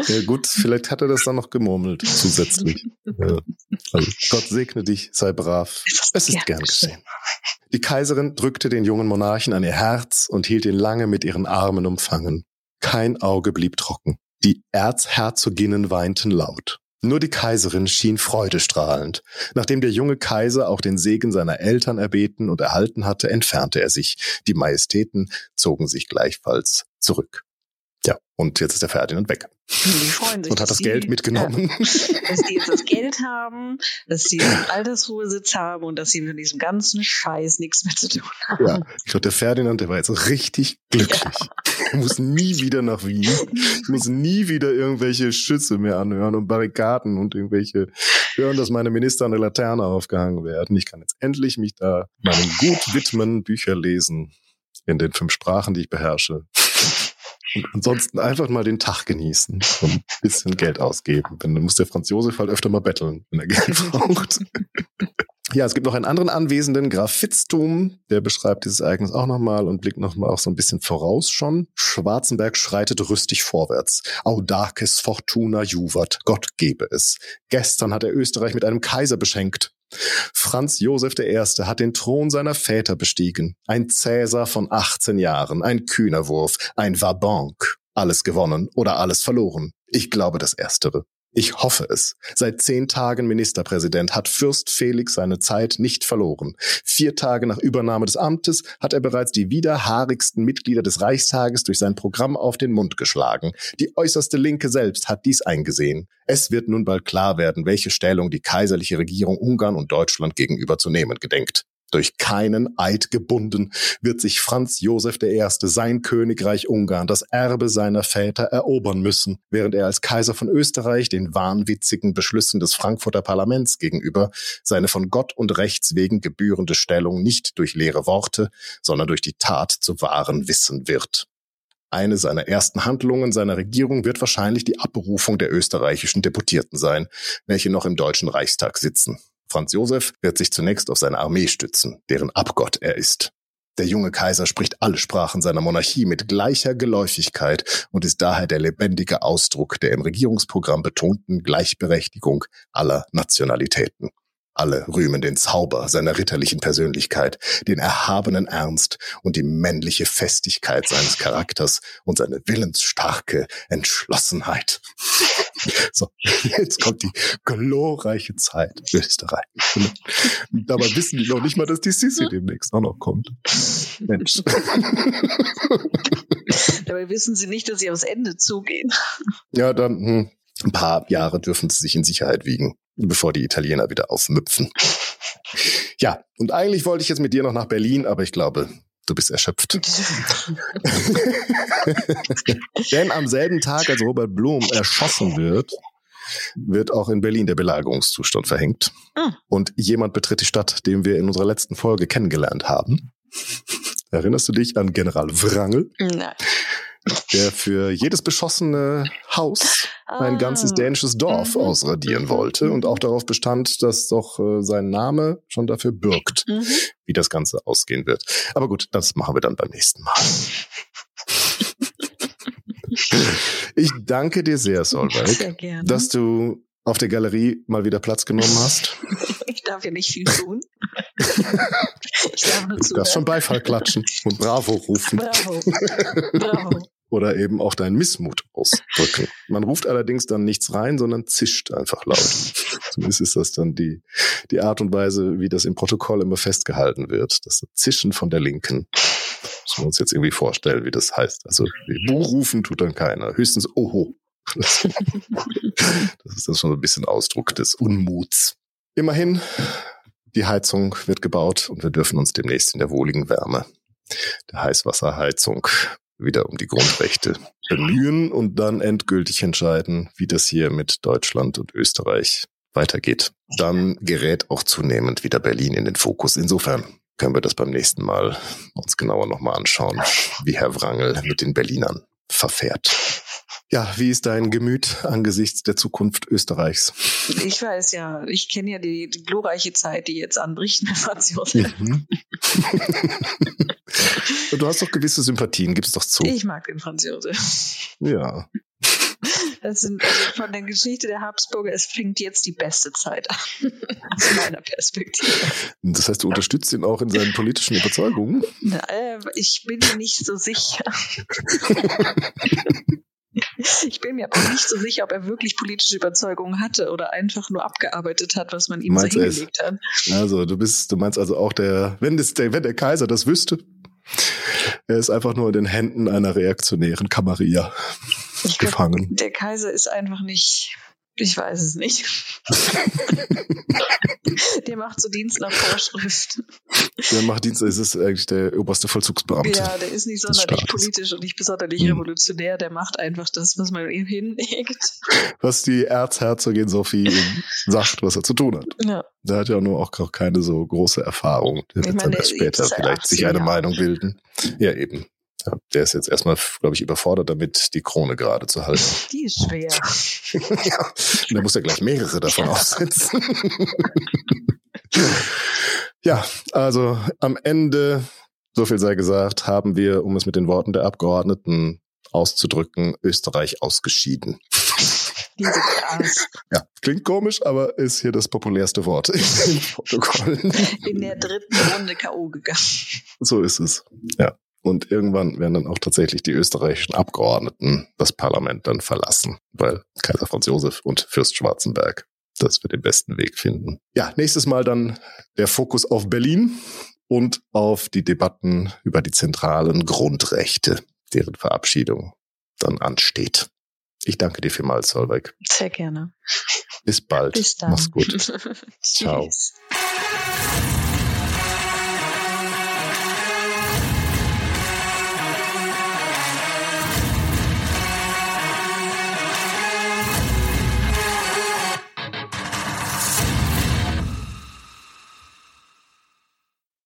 Ja gut, vielleicht hat er das dann noch gemurmelt zusätzlich. Ja. Also Gott segne dich, sei brav. Es ist gern geschehen. Die Kaiserin drückte den jungen Monarchen an ihr Herz und hielt ihn lange mit ihren Armen umfangen. Kein Auge blieb trocken. Die Erzherzoginnen weinten laut. Nur die Kaiserin schien freudestrahlend. Nachdem der junge Kaiser auch den Segen seiner Eltern erbeten und erhalten hatte, entfernte er sich. Die Majestäten zogen sich gleichfalls zurück. Ja, und jetzt ist der Ferdinand weg. Die freuen sich, und hat das Geld mitgenommen. Ja, dass die jetzt das Geld haben, dass sie einen Altersruhesitz haben und dass sie mit diesem ganzen Scheiß nichts mehr zu tun haben. Ja, ich glaube, der Ferdinand, der war jetzt richtig glücklich. Ja. Er muss nie wieder nach Wien. Ich muss nie wieder irgendwelche Schütze mehr anhören und Barrikaden und irgendwelche hören, dass meine Minister der Laterne aufgehangen werden. Ich kann jetzt endlich mich da meinem Gut widmen, Bücher lesen in den fünf Sprachen, die ich beherrsche. Und ansonsten einfach mal den Tag genießen und ein bisschen Geld ausgeben. Dann muss der Franz Josef halt öfter mal betteln, wenn er Geld braucht. Ja, es gibt noch einen anderen Anwesenden, Graf Fitztum, der beschreibt dieses Ereignis auch nochmal und blickt nochmal auch so ein bisschen voraus schon. Schwarzenberg schreitet rüstig vorwärts. Audaces fortuna juvat, Gott gebe es. Gestern hat er Österreich mit einem Kaiser beschenkt. Franz Josef I. hat den Thron seiner Väter bestiegen. Ein Cäsar von 18 Jahren, ein kühner Wurf, ein Vabank. Alles gewonnen oder alles verloren. Ich glaube das Erstere. Ich hoffe es. Seit zehn Tagen Ministerpräsident hat Fürst Felix seine Zeit nicht verloren. Vier Tage nach Übernahme des Amtes hat er bereits die widerhaarigsten Mitglieder des Reichstages durch sein Programm auf den Mund geschlagen. Die äußerste Linke selbst hat dies eingesehen. Es wird nun bald klar werden, welche Stellung die kaiserliche Regierung Ungarn und Deutschland gegenüber zu nehmen gedenkt. Durch keinen Eid gebunden wird sich Franz Josef I. sein Königreich Ungarn, das Erbe seiner Väter, erobern müssen, während er als Kaiser von Österreich den wahnwitzigen Beschlüssen des Frankfurter Parlaments gegenüber seine von Gott und Rechts wegen gebührende Stellung nicht durch leere Worte, sondern durch die Tat zu wahren wissen wird. Eine seiner ersten Handlungen seiner Regierung wird wahrscheinlich die Abberufung der österreichischen Deputierten sein, welche noch im Deutschen Reichstag sitzen. Franz Josef wird sich zunächst auf seine Armee stützen, deren Abgott er ist. Der junge Kaiser spricht alle Sprachen seiner Monarchie mit gleicher Geläufigkeit und ist daher der lebendige Ausdruck der im Regierungsprogramm betonten Gleichberechtigung aller Nationalitäten. Alle rühmen den Zauber seiner ritterlichen Persönlichkeit, den erhabenen Ernst und die männliche Festigkeit seines Charakters und seine willensstarke Entschlossenheit. So, jetzt kommt die glorreiche Zeit Österreich. Dabei wissen die noch nicht mal, dass die Sissi demnächst auch noch kommt. Mensch. Dabei wissen sie nicht, dass sie aufs Ende zugehen. Ja, dann hm, ein paar Jahre dürfen sie sich in Sicherheit wiegen bevor die Italiener wieder aufmüpfen. Ja, und eigentlich wollte ich jetzt mit dir noch nach Berlin, aber ich glaube, du bist erschöpft. Denn am selben Tag, als Robert Blum erschossen wird, wird auch in Berlin der Belagerungszustand verhängt. Hm. Und jemand betritt die Stadt, den wir in unserer letzten Folge kennengelernt haben. Erinnerst du dich an General Wrangel? Nein der für jedes beschossene Haus ein ganzes ah. dänisches Dorf mhm. ausradieren wollte und auch darauf bestand, dass doch äh, sein Name schon dafür bürgt, mhm. wie das Ganze ausgehen wird. Aber gut, das machen wir dann beim nächsten Mal. ich danke dir sehr, Solveig, sehr dass du auf der Galerie mal wieder Platz genommen hast. Ich darf ja nicht viel tun. Ich darf nur du darfst schon Beifall klatschen und Bravo rufen. Bravo. Bravo oder eben auch deinen Missmut ausdrücken. Man ruft allerdings dann nichts rein, sondern zischt einfach laut. Zumindest ist das dann die, die Art und Weise, wie das im Protokoll immer festgehalten wird. Das Zischen von der Linken. Müssen wir uns jetzt irgendwie vorstellen, wie das heißt. Also, Bu rufen tut dann keiner. Höchstens Oho. Das, das ist dann schon ein bisschen Ausdruck des Unmuts. Immerhin, die Heizung wird gebaut und wir dürfen uns demnächst in der wohligen Wärme der Heißwasserheizung wieder um die Grundrechte bemühen und dann endgültig entscheiden, wie das hier mit Deutschland und Österreich weitergeht. Dann gerät auch zunehmend wieder Berlin in den Fokus. Insofern können wir das beim nächsten Mal uns genauer nochmal anschauen, wie Herr Wrangel mit den Berlinern verfährt. Ja, wie ist dein Gemüt angesichts der Zukunft Österreichs? Ich weiß ja, ich kenne ja die, die, glorreiche Zeit, die jetzt anbricht mit Franz Josef. Mhm. du hast doch gewisse Sympathien, gib's doch zu. Ich mag den Franz Josef. Ja. Das sind also von der Geschichte der Habsburger, es fängt jetzt die beste Zeit an, aus meiner Perspektive. Das heißt, du unterstützt ihn auch in seinen politischen Überzeugungen? Na, äh, ich bin mir nicht so sicher. Ich bin mir auch nicht so sicher, ob er wirklich politische Überzeugungen hatte oder einfach nur abgearbeitet hat, was man ihm so hingelegt hat. Also du bist, du meinst also auch der, wenn das, der, wenn der Kaiser das wüsste, er ist einfach nur in den Händen einer reaktionären Kamarilla gefangen. Glaub, der Kaiser ist einfach nicht ich weiß es nicht. der macht so Dienst nach Vorschrift. Der macht Dienst, es ist eigentlich der oberste Vollzugsbeamte. Ja, der ist nicht sonderlich politisch und nicht besonders hm. revolutionär. Der macht einfach das, was man ihm hinlegt. Was die Erzherzogin Sophie ihm sagt, was er zu tun hat. Ja. Der hat ja nur auch keine so große Erfahrung. Der wird dann erst später vielleicht sich eine Meinung bilden. Ja, eben. Ja, der ist jetzt erstmal, glaube ich, überfordert damit, die Krone gerade zu halten. Die ist schwer. ja, und da muss er gleich mehrere davon ja. aufsetzen. ja, also am Ende, so viel sei gesagt, haben wir, um es mit den Worten der Abgeordneten auszudrücken, Österreich ausgeschieden. Diese Gras. Ja, klingt komisch, aber ist hier das populärste Wort in Protokollen. In der dritten Runde K.O. gegangen. So ist es. Ja. Und irgendwann werden dann auch tatsächlich die österreichischen Abgeordneten das Parlament dann verlassen, weil Kaiser Franz Josef und Fürst Schwarzenberg das für den besten Weg finden. Ja, nächstes Mal dann der Fokus auf Berlin und auf die Debatten über die zentralen Grundrechte, deren Verabschiedung dann ansteht. Ich danke dir vielmals, Solveig. Sehr gerne. Bis bald. Bis dann. Mach's gut. Ciao.